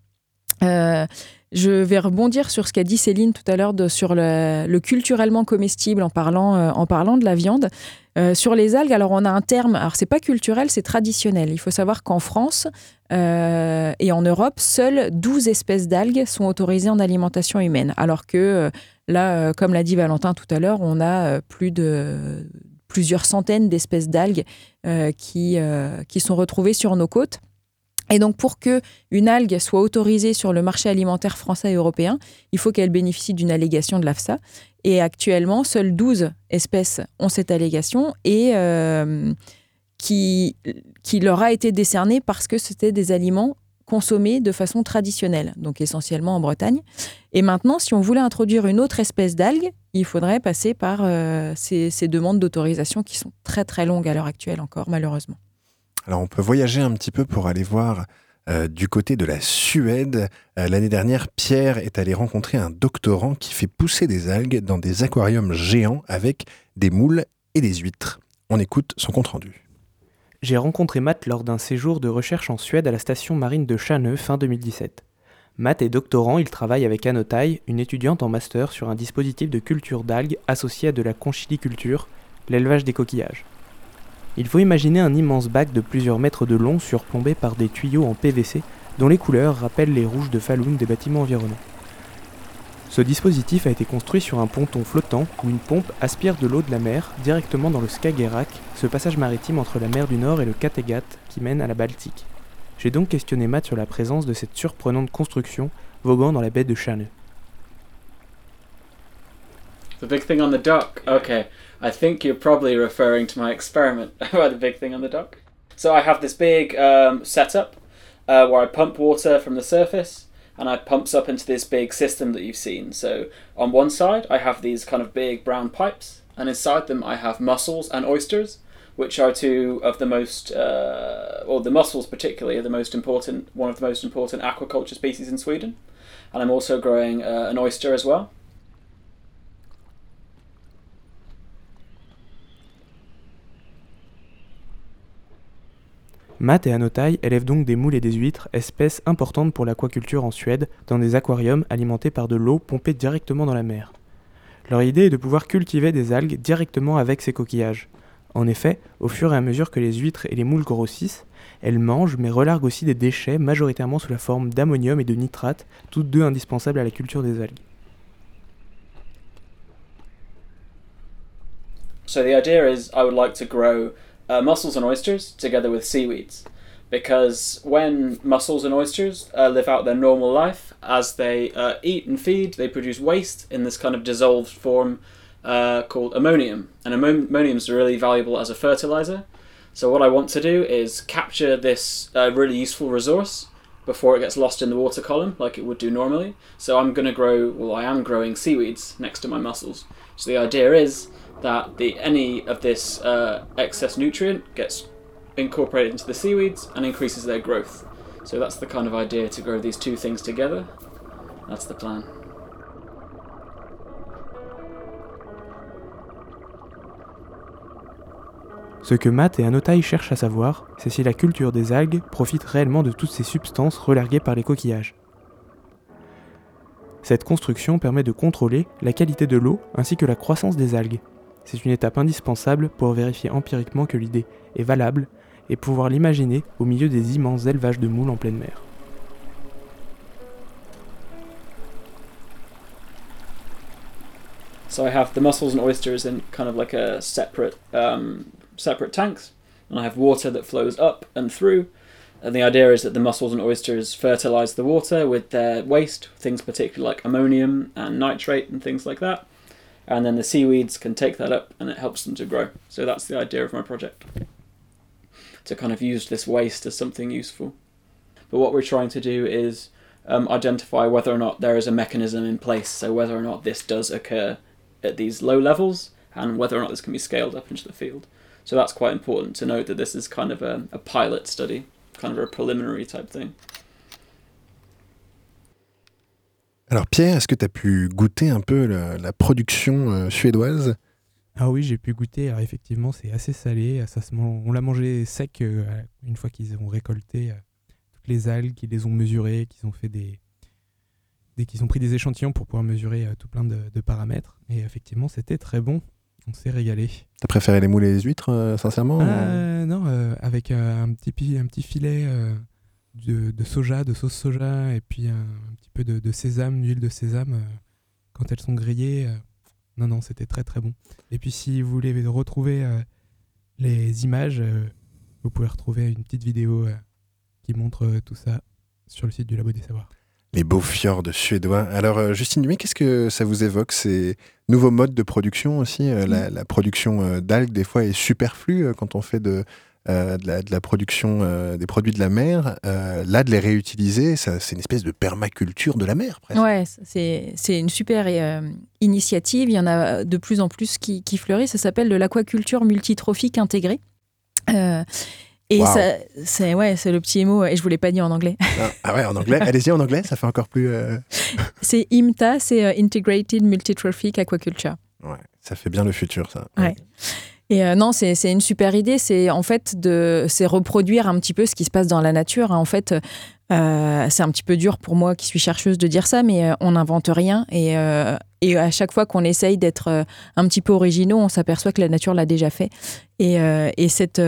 Euh, je vais rebondir sur ce qu'a dit Céline tout à l'heure sur le, le culturellement comestible en parlant, euh, en parlant de la viande. Euh, sur les algues, alors on a un terme, alors c'est pas culturel, c'est traditionnel. Il faut savoir qu'en France euh, et en Europe, seules 12 espèces d'algues sont autorisées en alimentation humaine. Alors que euh, là, comme l'a dit Valentin tout à l'heure, on a plus de plusieurs centaines d'espèces d'algues qui, qui sont retrouvées sur nos côtes. Et donc, pour que une algue soit autorisée sur le marché alimentaire français et européen, il faut qu'elle bénéficie d'une allégation de l'AFSA. Et actuellement, seules 12 espèces ont cette allégation et euh, qui, qui leur a été décernée parce que c'était des aliments consommés de façon traditionnelle, donc essentiellement en Bretagne. Et maintenant, si on voulait introduire une autre espèce d'algue, il faudrait passer par euh, ces, ces demandes d'autorisation qui sont très très longues à l'heure actuelle encore, malheureusement. Alors on peut voyager un petit peu pour aller voir euh, du côté de la Suède. Euh, L'année dernière, Pierre est allé rencontrer un doctorant qui fait pousser des algues dans des aquariums géants avec des moules et des huîtres. On écoute son compte-rendu. J'ai rencontré Matt lors d'un séjour de recherche en Suède à la station marine de Chaneux fin 2017. Matt est doctorant, il travaille avec Anotai, une étudiante en master sur un dispositif de culture d'algues associé à de la conchiliculture, l'élevage des coquillages. Il faut imaginer un immense bac de plusieurs mètres de long surplombé par des tuyaux en PVC dont les couleurs rappellent les rouges de Falun des bâtiments environnants. Ce dispositif a été construit sur un ponton flottant où une pompe aspire de l'eau de la mer directement dans le Skagerrak, ce passage maritime entre la mer du Nord et le Kattegat qui mène à la Baltique. J'ai donc questionné Matt sur la présence de cette surprenante construction voguant dans la baie de Chaneux. The big thing on the dock. Okay, I think you're probably referring to my experiment about the big thing on the dock. So I have this big um, setup uh, where I pump water from the surface and I pumps up into this big system that you've seen. So on one side, I have these kind of big brown pipes, and inside them, I have mussels and oysters, which are two of the most, uh, or the mussels particularly, are the most important, one of the most important aquaculture species in Sweden. And I'm also growing uh, an oyster as well. Matt et Anotai élèvent donc des moules et des huîtres, espèces importantes pour l'aquaculture en Suède, dans des aquariums alimentés par de l'eau pompée directement dans la mer. Leur idée est de pouvoir cultiver des algues directement avec ces coquillages. En effet, au fur et à mesure que les huîtres et les moules grossissent, elles mangent mais relarguent aussi des déchets majoritairement sous la forme d'ammonium et de nitrate, toutes deux indispensables à la culture des algues. So the idea is I would like to grow uh, mussels and oysters together with seaweeds. Because when mussels and oysters uh, live out their normal life, as they uh, eat and feed, they produce waste in this kind of dissolved form uh, called ammonium. And ammon- ammonium is really valuable as a fertilizer. So, what I want to do is capture this uh, really useful resource before it gets lost in the water column, like it would do normally. So, I'm going to grow, well, I am growing seaweeds next to my mussels. So, the idea is that the any of this uh, excess nutrient gets incorporated into the seaweeds and increases their growth. So that's the kind of idea to grow these two things together. That's the plan. Ce que Matt et Anotai cherchent à savoir, c'est si la culture des algues profite réellement de toutes ces substances relarguées par les coquillages. Cette construction permet de contrôler la qualité de l'eau ainsi que la croissance des algues. C'est une étape indispensable pour vérifier empiriquement que l'idée est valable et pouvoir l'imaginer au milieu des immenses élevages de moules en pleine mer. So I have the mussels and oysters in kind of like a separate um, separate tanks, and I have water that flows up and through. And the idea is that the mussels and oysters fertilize the water with their waste, things particularly like ammonium and nitrate and things like that. And then the seaweeds can take that up and it helps them to grow. So that's the idea of my project. To kind of use this waste as something useful. But what we're trying to do is um, identify whether or not there is a mechanism in place, so whether or not this does occur at these low levels and whether or not this can be scaled up into the field. So that's quite important to note that this is kind of a, a pilot study, kind of a preliminary type thing. Alors Pierre, est-ce que tu as pu goûter un peu la, la production euh, suédoise? Ah oui, j'ai pu goûter. Alors effectivement, c'est assez salé. Ça se man- On l'a mangé sec euh, une fois qu'ils ont récolté euh, toutes les algues, qu'ils les ont mesurées, qu'ils ont fait des, des qu'ils ont pris des échantillons pour pouvoir mesurer tout plein de, de paramètres. Et effectivement, c'était très bon. On s'est régalé. T'as préféré les moules et les huîtres, sincèrement ou- Euh, non, avec un, petit, un petit filet de, de soja, de sauce soja, et puis un, un petit peu de, de sésame, d'huile de sésame, euh, quand elles sont grillées. euh, non, non, c'était très très bon. Et puis si vous voulez retrouver euh, les images, vous pouvez retrouver une petite vidéo qui montre tout ça sur le site du Labo des Savoirs. Les beaux fjords suédois. Alors, Justine Dumais, qu'est-ce que ça vous évoque Ces nouveaux modes de production aussi la, la production d'algues, des fois, est superflue quand on fait de, euh, de, la, de la production euh, des produits de la mer. Euh, là, de les réutiliser, c'est une espèce de permaculture de la mer, presque. Ouais, c'est une super initiative. Il y en a de plus en plus qui, qui fleurissent. Ça s'appelle de l'aquaculture multitrophique intégrée. Et Wow. c'est ouais, c'est le petit mot. Et je vous l'ai pas dit en anglais. Ah, ah ouais, en anglais Allez-y, en anglais, ça fait encore plus... euh, C'est IMTA, c'est Integrated Multitrophic Aquaculture. Ouais, ça fait bien le futur, ça. Ouais. Et euh, non, c'est une super idée. C'est en fait de, reproduire un petit peu ce qui se passe dans la nature. hein. En fait, euh, c'est un petit peu dur pour moi qui suis chercheuse de dire ça, mais euh, on n'invente rien. Et, et à chaque fois qu'on essaye d'être un petit peu originaux, on s'aperçoit que la nature l'a déjà fait. Et, et cette,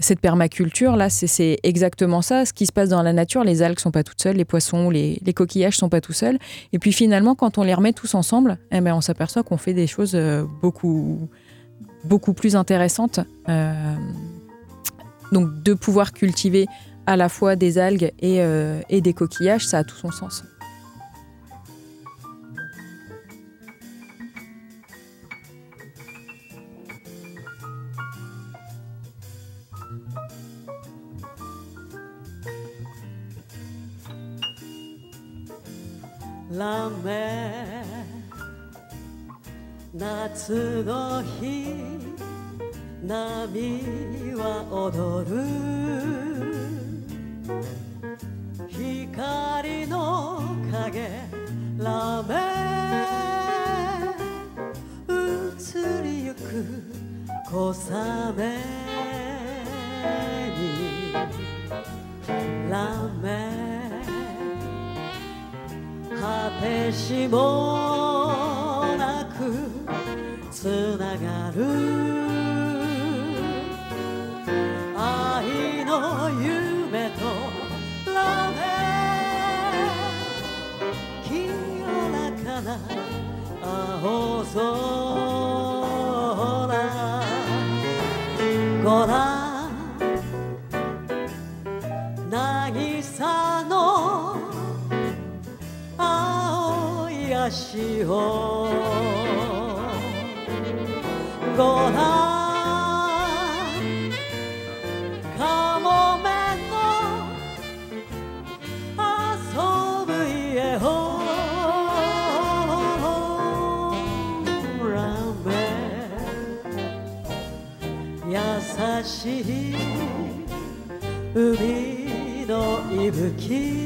cette permaculture, là, c'est- exactement ça. Ce qui se passe dans la nature, les algues sont pas toutes seules, les poissons, les, les coquillages sont pas tout seuls. Et puis finalement, quand on les remet tous ensemble, eh ben, on s'aperçoit qu'on fait des choses beaucoup beaucoup plus intéressante. Euh, donc de pouvoir cultiver à la fois des algues et, euh, des coquillages, ça a tout son sens. 夏の日波は踊る。光の影ラメ。移りゆく小雨に。ラメ。果てしもなくつながる。愛の夢とラメ。清らかな青空。ご覧。渚の青い足を。ご覧かもめの遊ぶ家をラメ優しい海の息吹。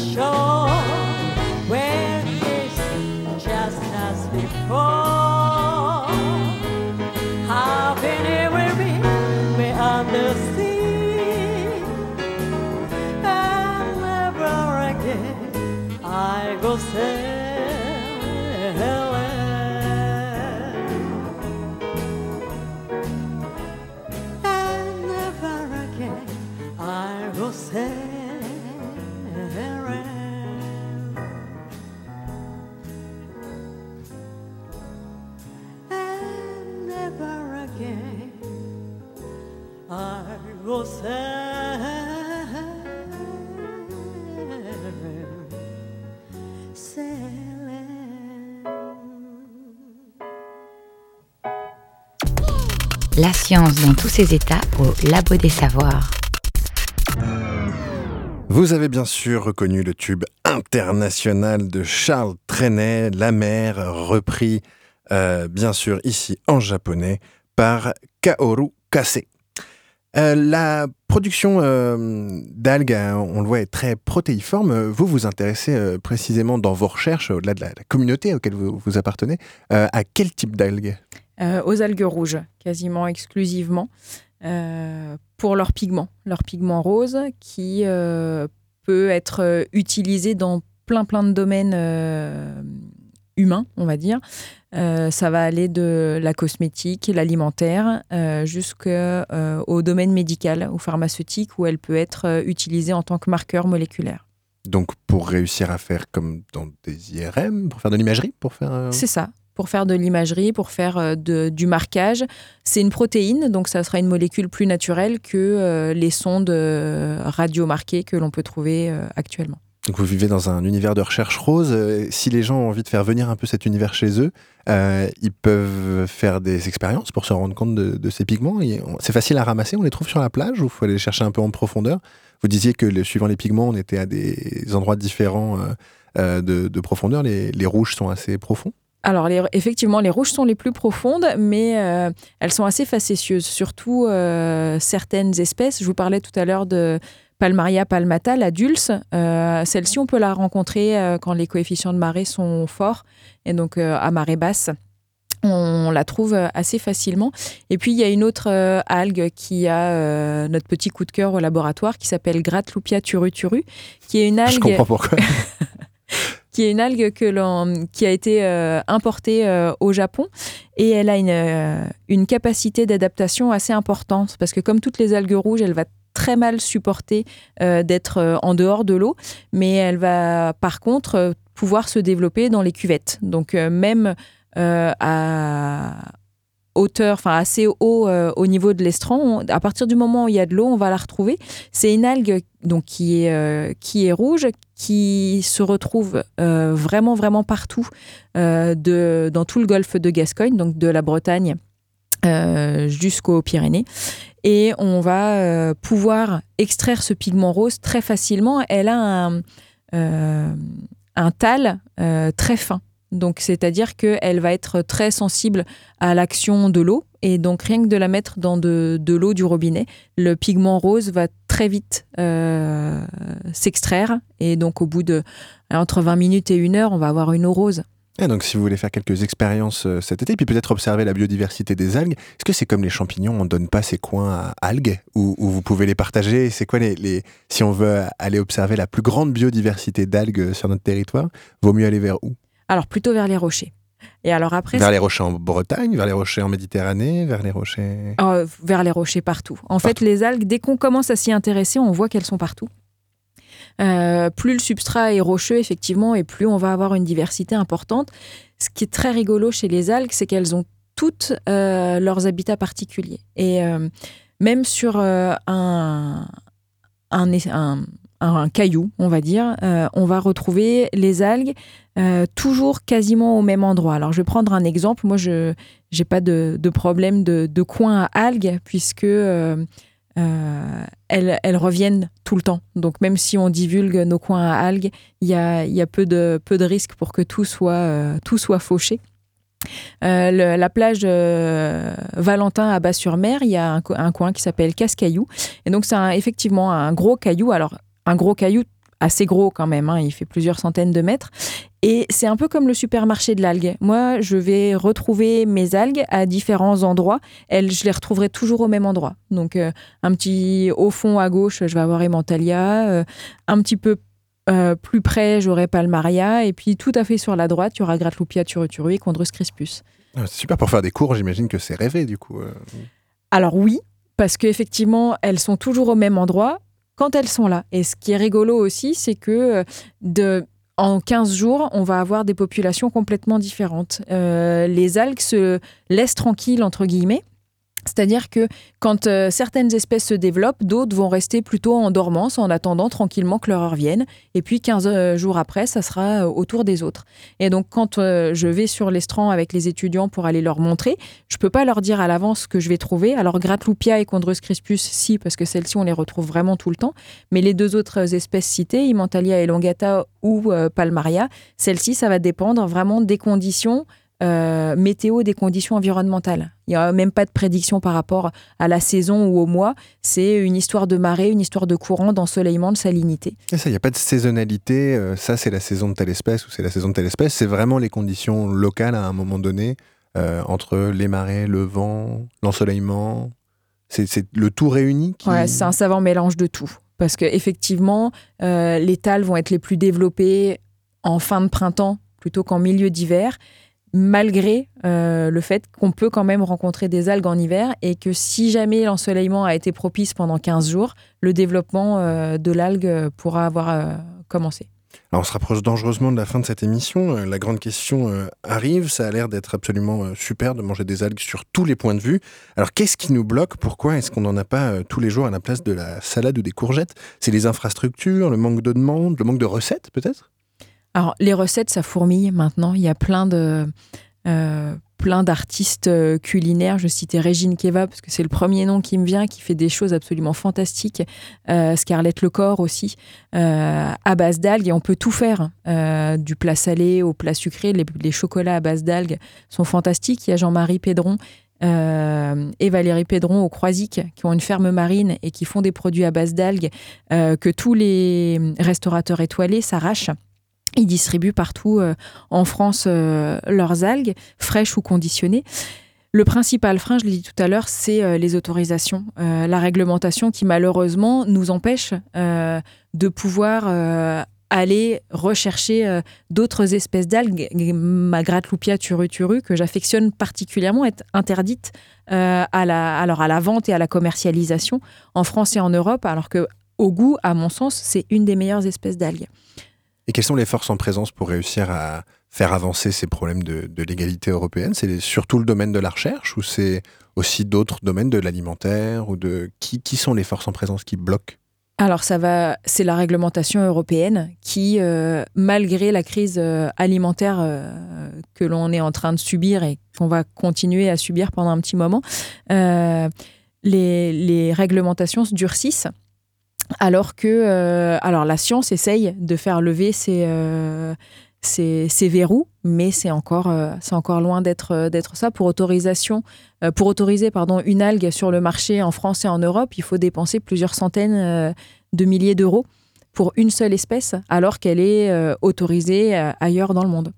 show. Dans tous ses états au Labo des Savoirs. Vous avez bien sûr reconnu le tube international de Charles Trenet, La mer, repris euh, bien sûr ici en japonais par Kaoru Kase. Euh, la production euh, d'algues, euh, on le voit, est très protéiforme. Vous vous intéressez euh, précisément dans vos recherches, au-delà de la, communauté auquel vous, vous appartenez, à quel type d'algues? Euh, aux algues rouges, quasiment exclusivement, euh, pour leur pigment, leur pigment rose qui euh, peut être utilisé dans plein plein de domaines humains, on va dire. Ça va aller de la cosmétique, l'alimentaire, jusqu'au domaine médical ou pharmaceutique où elle peut être utilisée en tant que marqueur moléculaire. Donc pour réussir à faire comme dans des IRM, pour faire de l'imagerie, pour faire... euh, C'est ça. Pour faire de l'imagerie, pour faire euh, du marquage. C'est une protéine, donc ça sera une molécule plus naturelle que euh, les sondes euh, radiomarquées que l'on peut trouver actuellement. Vous vivez dans un univers de recherche rose. Si les gens ont envie de faire venir un peu cet univers chez eux, ils peuvent faire des expériences pour se rendre compte de, ces pigments. C'est facile à ramasser, on les trouve sur la plage ou il faut aller les chercher un peu en profondeur Vous disiez que suivant les pigments, on était à des endroits différents de, de profondeur. Les rouges sont assez profonds. Alors, les- effectivement, les rouges sont les plus profondes, mais euh, elles sont assez facétieuses, surtout euh, certaines espèces. Je vous parlais tout à l'heure de Palmaria palmata, la dulce. Euh, Celle-ci, on peut la rencontrer euh, quand les coefficients de marée sont forts, et donc euh, à marée basse. On la trouve assez facilement. Et puis, il y a une autre euh, algue qui a euh, notre petit coup de cœur au laboratoire qui s'appelle Gratlupia turuturu, qui est une algue Je comprends pourquoi. qui est une algue qui a été euh, importée euh, au Japon et elle a une, euh, une capacité d'adaptation assez importante parce que comme toutes les algues rouges, elle va très mal supporter d'être en dehors de l'eau, mais elle va par contre pouvoir se développer dans les cuvettes. Donc même à hauteur, enfin assez haut euh, au niveau de l'estran, à partir du moment où il y a de l'eau, on va la retrouver. C'est une algue donc qui est euh, qui est rouge, qui se retrouve euh, vraiment vraiment partout de dans tout le golfe de Gascogne, donc de la Bretagne jusqu'aux Pyrénées. Et on va pouvoir extraire ce pigment rose très facilement. Elle a un, un tal très fin. Donc, c'est-à-dire qu'elle va être très sensible à l'action de l'eau. Et donc, rien que de la mettre dans de, l'eau du robinet, le pigment rose va très vite euh, s'extraire. Et donc, au bout de entre 20 minutes et une heure, on va avoir une eau rose. Donc, si vous voulez faire quelques expériences euh, cet été, puis peut-être observer la biodiversité des algues, est-ce que c'est comme les champignons, on ne donne pas ces coins à algues ou vous pouvez les partager? C'est quoi les- Si on veut aller observer la plus grande biodiversité d'algues sur notre territoire, vaut mieux aller vers où? Alors, plutôt vers les rochers. Et alors après, Vers les rochers en Bretagne, vers les rochers en Méditerranée, vers les rochers. Euh, vers les rochers partout. En fait, les algues, dès qu'on commence à s'y intéresser, on voit qu'elles sont partout. Euh, plus le substrat est rocheux, effectivement, et plus on va avoir une diversité importante. Ce qui est très rigolo chez les algues, c'est qu'elles ont toutes euh, leurs habitats particuliers. Et même sur un, un, un- un caillou, on va dire, euh, on va retrouver les algues euh, toujours quasiment au même endroit. Alors, je vais prendre un exemple. Moi, je n'ai pas de, de problème de, de coin à algues, puisque euh, elles, elles reviennent tout le temps. Donc, même si on divulgue nos coins à algues, il y a, y a peu, de, peu de risques pour que tout soit, tout soit fauché. La plage Valentin à Bas-sur-Mer, il y a un, un coin qui s'appelle Casse-Caillou. Et donc, c'est effectivement un gros caillou. Alors, un gros caillou assez gros quand même, hein, il fait plusieurs centaines de mètres. Et c'est un peu comme le supermarché de l'algue. Moi, je vais retrouver mes algues à différents endroits. Elles, je les retrouverai toujours au même endroit. Donc, euh, un petit au fond à gauche, je vais avoir Emmentalia. Euh, un petit peu euh, plus près, j'aurai Palmaria. Et puis, tout à fait sur la droite, il y aura Gratlupia turuturu et Chondrus crispus. Ah, C'est super pour faire des cours, j'imagine que c'est rêvé du coup. euh. Alors oui, parce qu'effectivement, elles sont toujours au même endroit quand elles sont là. Et ce qui est rigolo aussi, c'est que euh, en 15 jours, on va avoir des populations complètement différentes. Euh, les algues se laissent tranquilles, entre guillemets. C'est-à-dire que quand euh, certaines espèces se développent, d'autres vont rester plutôt en dormance en attendant tranquillement que leur heure vienne. Et puis 15 euh, jours après, ça sera euh, au tour des autres. Et donc quand je vais sur l'estran avec les étudiants pour aller leur montrer, je peux pas leur dire à l'avance ce que je vais trouver. Alors Gratlupia et Chondrus crispus, si, parce que celles-ci, on les retrouve vraiment tout le temps. Mais les deux autres espèces citées, Immentalia elongata ou Palmaria, celles-ci, ça va dépendre vraiment des conditions euh, météo, des conditions environnementales. Il n'y a même pas de prédiction par rapport à la saison ou au mois. C'est une histoire de marée, une histoire de courant, d'ensoleillement, de salinité. Et ça, il n'y a pas de saisonnalité, euh, ça c'est la saison de telle espèce ou c'est la saison de telle espèce, c'est vraiment les conditions locales à un moment donné, euh, entre les marées, le vent, l'ensoleillement. C'est le tout réuni qui... Ouais, c'est un savant mélange de tout. Parce qu'effectivement, les tales vont être les plus développées en fin de printemps plutôt qu'en milieu d'hiver, malgré euh, le fait qu'on peut quand même rencontrer des algues en hiver et que si jamais l'ensoleillement a été propice pendant 15 jours, le développement euh, de l'algue pourra avoir euh, commencé. Alors on se rapproche dangereusement de la fin de cette émission. Euh, La grande question euh, arrive. Ça a l'air d'être absolument euh, super de manger des algues sur tous les points de vue. Alors qu'est-ce qui nous bloque? Pourquoi est-ce qu'on n'en a pas euh, tous les jours à la place de la salade ou des courgettes? C'est les infrastructures, le manque de demande, le manque de recettes peut-être? Alors, les recettes, ça fourmille maintenant. Il y a plein euh, d'artistes euh, culinaires. Je citais Régine Keva parce que c'est le premier nom qui me vient, qui fait des choses absolument fantastiques. Euh, Scarlett Lecor aussi, euh, à base d'algues. Et on peut tout faire, euh, du plat salé au plat sucré. Les, chocolats à base d'algues sont fantastiques. Il y a Jean-Marie Pédron euh, et Valérie Pédron au Croisic qui ont une ferme marine et qui font des produits à base d'algues que tous les restaurateurs étoilés s'arrachent. Ils distribuent partout euh, en France euh, leurs algues, fraîches ou conditionnées. Le principal frein, je l'ai dit tout à l'heure, c'est euh, les autorisations, la réglementation qui malheureusement nous empêche de pouvoir aller rechercher d'autres espèces d'algues. Ma turuturu, que j'affectionne particulièrement, est interdite à, la, alors à la vente et à la commercialisation en France et en Europe, alors que au goût, à mon sens, c'est une des meilleures espèces d'algues. Et quelles sont les forces en présence pour réussir à faire avancer ces problèmes de, l'égalité européenne? C'est surtout le domaine de la recherche ou c'est aussi d'autres domaines de l'alimentaire ou de qui, sont les forces en présence qui bloquent? Alors ça va, c'est la réglementation européenne qui, euh, malgré la crise euh, alimentaire euh, que l'on est en train de subir et qu'on va continuer à subir pendant un petit moment, les, les réglementations se durcissent. Alors que, euh, alors la science essaye de faire lever ces, euh, ces, ces verrous, mais c'est encore, euh, c'est encore loin d'être, d'être ça. Pour autorisation, pour autoriser pardon une algue sur le marché en France et en Europe, il faut dépenser plusieurs centaines de milliers d'euros pour une seule espèce, alors qu'elle est autorisée ailleurs dans le monde.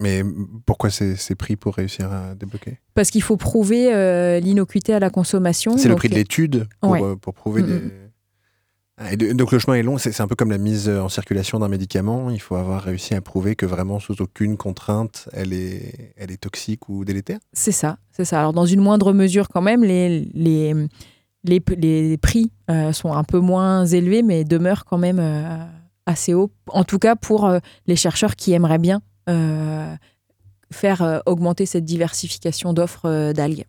Mais pourquoi c'est pris pour réussir à débloquer? Parce qu'il faut prouver l'innocuité à la consommation. C'est le prix de l'étude pour, Ouais. pour prouver Mm, des... donc le chemin est long, c'est un peu comme la mise en circulation d'un médicament. Il faut avoir réussi à prouver que vraiment sous aucune contrainte, elle est, elle est toxique ou délétère. C'est ça, c'est ça. Alors dans une moindre mesure quand même, les, les, les, les prix euh, sont un peu moins élevés, mais demeurent quand même euh, assez hauts. En tout cas pour euh, les chercheurs qui aimeraient bien faire augmenter cette diversification d'offres d'algues.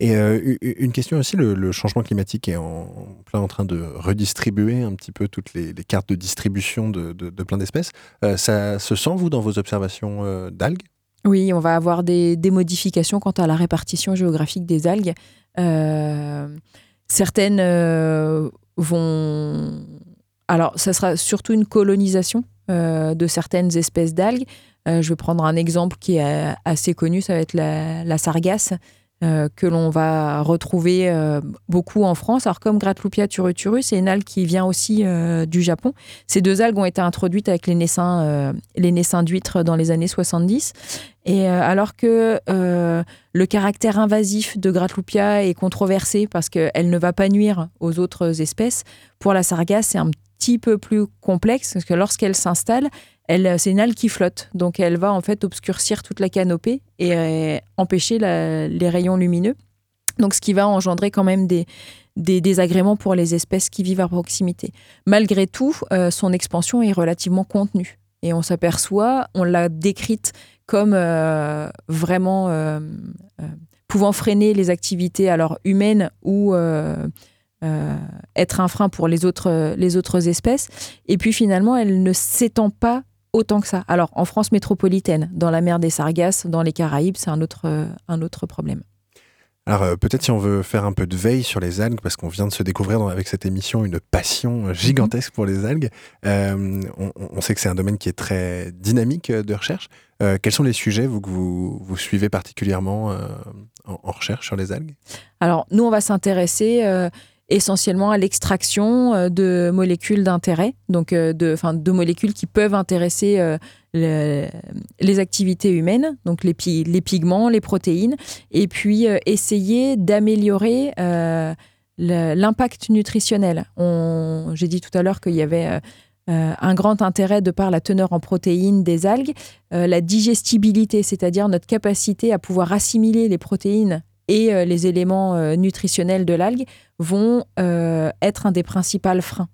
Et euh, une question aussi, le, changement climatique est en, plein en train de redistribuer un petit peu toutes les, cartes de distribution de, plein d'espèces. Euh, ça se sent, vous, dans vos observations euh, d'algues? Oui, on va avoir des, modifications quant à la répartition géographique des algues. Certaines vont... Alors, ça sera surtout une colonisation de certaines espèces d'algues. Je vais prendre un exemple qui est assez connu, ça va être la sargasse, euh, que l'on va retrouver euh, beaucoup en France. Alors, comme Gratloupia turuturu, c'est une algue qui vient aussi euh, du Japon. Ces deux algues ont été introduites avec les naissins, d'huîtres dans les années 70. Et alors que le caractère invasif de Gratloupia est controversé parce qu'elle ne va pas nuire aux autres espèces, pour la sargasse, c'est un petit peu plus complexe parce que lorsqu'elle s'installe, elle, c'est une algue qui flotte. Donc elle va en fait obscurcir toute la canopée et euh, empêcher les rayons lumineux. Donc ce qui va engendrer quand même des, désagréments pour les espèces qui vivent à proximité. Malgré tout, euh, son expansion est relativement contenue. Et on s'aperçoit, on l'a décrite comme euh, vraiment euh, euh, pouvant freiner les activités alors humaines ou euh, euh, être un frein pour les autres, les autres espèces. Et puis finalement, elle ne s'étend pas autant que ça. Alors en France métropolitaine, dans la mer des Sargasses, dans les Caraïbes, c'est un autre, euh, un autre problème. Alors euh, peut-être si on veut faire un peu de veille sur les algues, parce qu'on vient de se découvrir dans- avec cette émission une passion euh, gigantesque pour les algues, euh, on, on sait que c'est un domaine qui est très dynamique euh, de recherche. Euh, quels sont les sujets vous, que vous, vous suivez particulièrement euh, en, en recherche sur les algues? Alors, nous, on va s'intéresser euh, essentiellement à l'extraction euh, de molécules d'intérêt, donc euh, de, molécules qui peuvent intéresser euh, le- les activités humaines, donc les, pi- les pigments, les protéines, et puis essayer d'améliorer l'impact nutritionnel. On- J'ai dit tout à l'heure qu'il y avait un grand intérêt de par la teneur en protéines des algues, la digestibilité, c'est-à-dire notre capacité à pouvoir assimiler les protéines et euh, les éléments euh, nutritionnels de l'algue vont euh, être un des principaux freins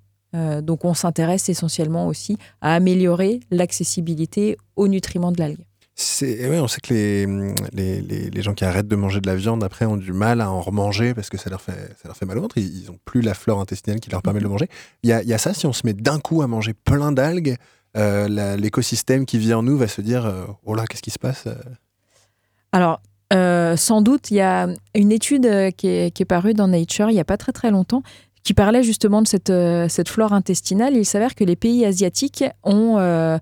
donc on s'intéresse essentiellement aussi à améliorer l'accessibilité aux nutriments de l'algue. C'est, ouais, on sait que les, les, les- les gens qui arrêtent de manger de la viande après ont du mal à en remanger parce que ça leur fait, ça leur fait mal au ventre. Ils n'ont plus la flore intestinale qui leur permet de le manger. Il y a, y a ça, si on se met d'un coup à manger plein d'algues, euh, l'écosystème qui vit en nous va se dire euh, Oh là, qu'est-ce qui se passe Alors, sans doute, il y a une étude euh, qui est, parue dans Nature il n'y a pas très très longtemps qui parlait justement de cette, euh, flore intestinale. Il s'avère que les pays asiatiques ont euh,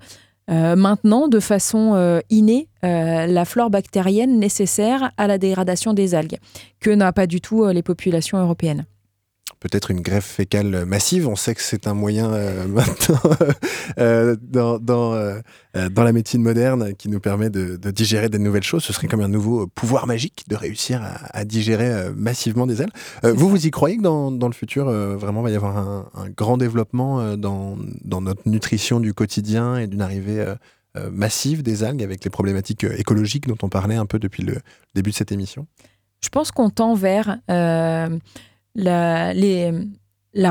maintenant, de façon innée, la flore bactérienne nécessaire à la dégradation des algues, que n'a pas du tout les populations européennes. Peut-être une greffe fécale massive. On sait que c'est un moyen euh, maintenant euh, dans, dans, euh, dans la médecine moderne qui nous permet de, de digérer des nouvelles choses. Ce serait comme un nouveau pouvoir magique de réussir à, à digérer massivement des ailes. Vous, vous y croyez que dans, dans le futur, vraiment, va y avoir un, un grand développement dans, dans notre nutrition du quotidien et d'une arrivée massive des algues avec les problématiques écologiques dont on parlait un peu depuis le début de cette émission? Je pense qu'on tend vers la,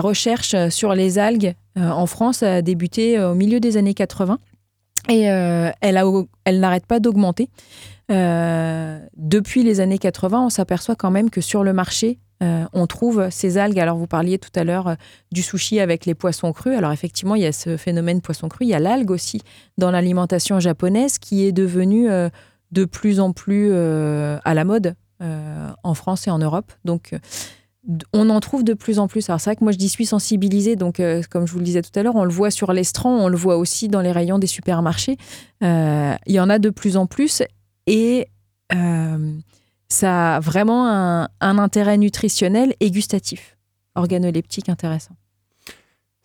recherche sur les algues euh, en France a débuté euh, au milieu des années 80 et euh, elle, n'arrête pas d'augmenter. Depuis les années 80, on s'aperçoit quand même que sur le marché, on trouve ces algues. Alors, vous parliez tout à l'heure du sushi avec les poissons crus. Alors, effectivement, il y a ce phénomène poisson cru. Il y a l'algue aussi dans l'alimentation japonaise qui est devenue de plus en plus à la mode en France et en Europe. Donc, on en trouve de plus en plus. Alors, c'est vrai que moi, je dis suis sensibilisée. Donc, euh, comme je vous le disais tout à l'heure, on le voit sur l'estran, on le voit aussi dans les rayons des supermarchés. Euh, il y en a de plus en plus. Et euh, ça a vraiment un, un intérêt nutritionnel et gustatif, organoleptique intéressant.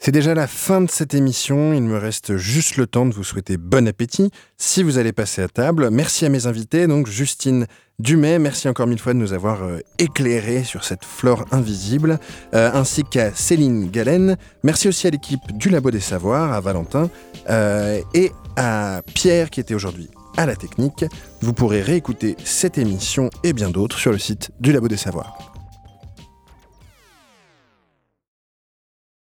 C'est déjà la fin de cette émission. Il me reste juste le temps de vous souhaiter bon appétit si vous allez passer à table. Merci à mes invités, donc Justine Dumais. Merci encore mille fois de nous avoir euh, éclairés sur cette flore invisible, euh, ainsi qu'à Céline Galen. Merci aussi à l'équipe du Labo des Savoirs, à Valentin euh, et à Pierre qui était aujourd'hui à la technique. Vous pourrez réécouter cette émission et bien d'autres sur le site du Labo des Savoirs.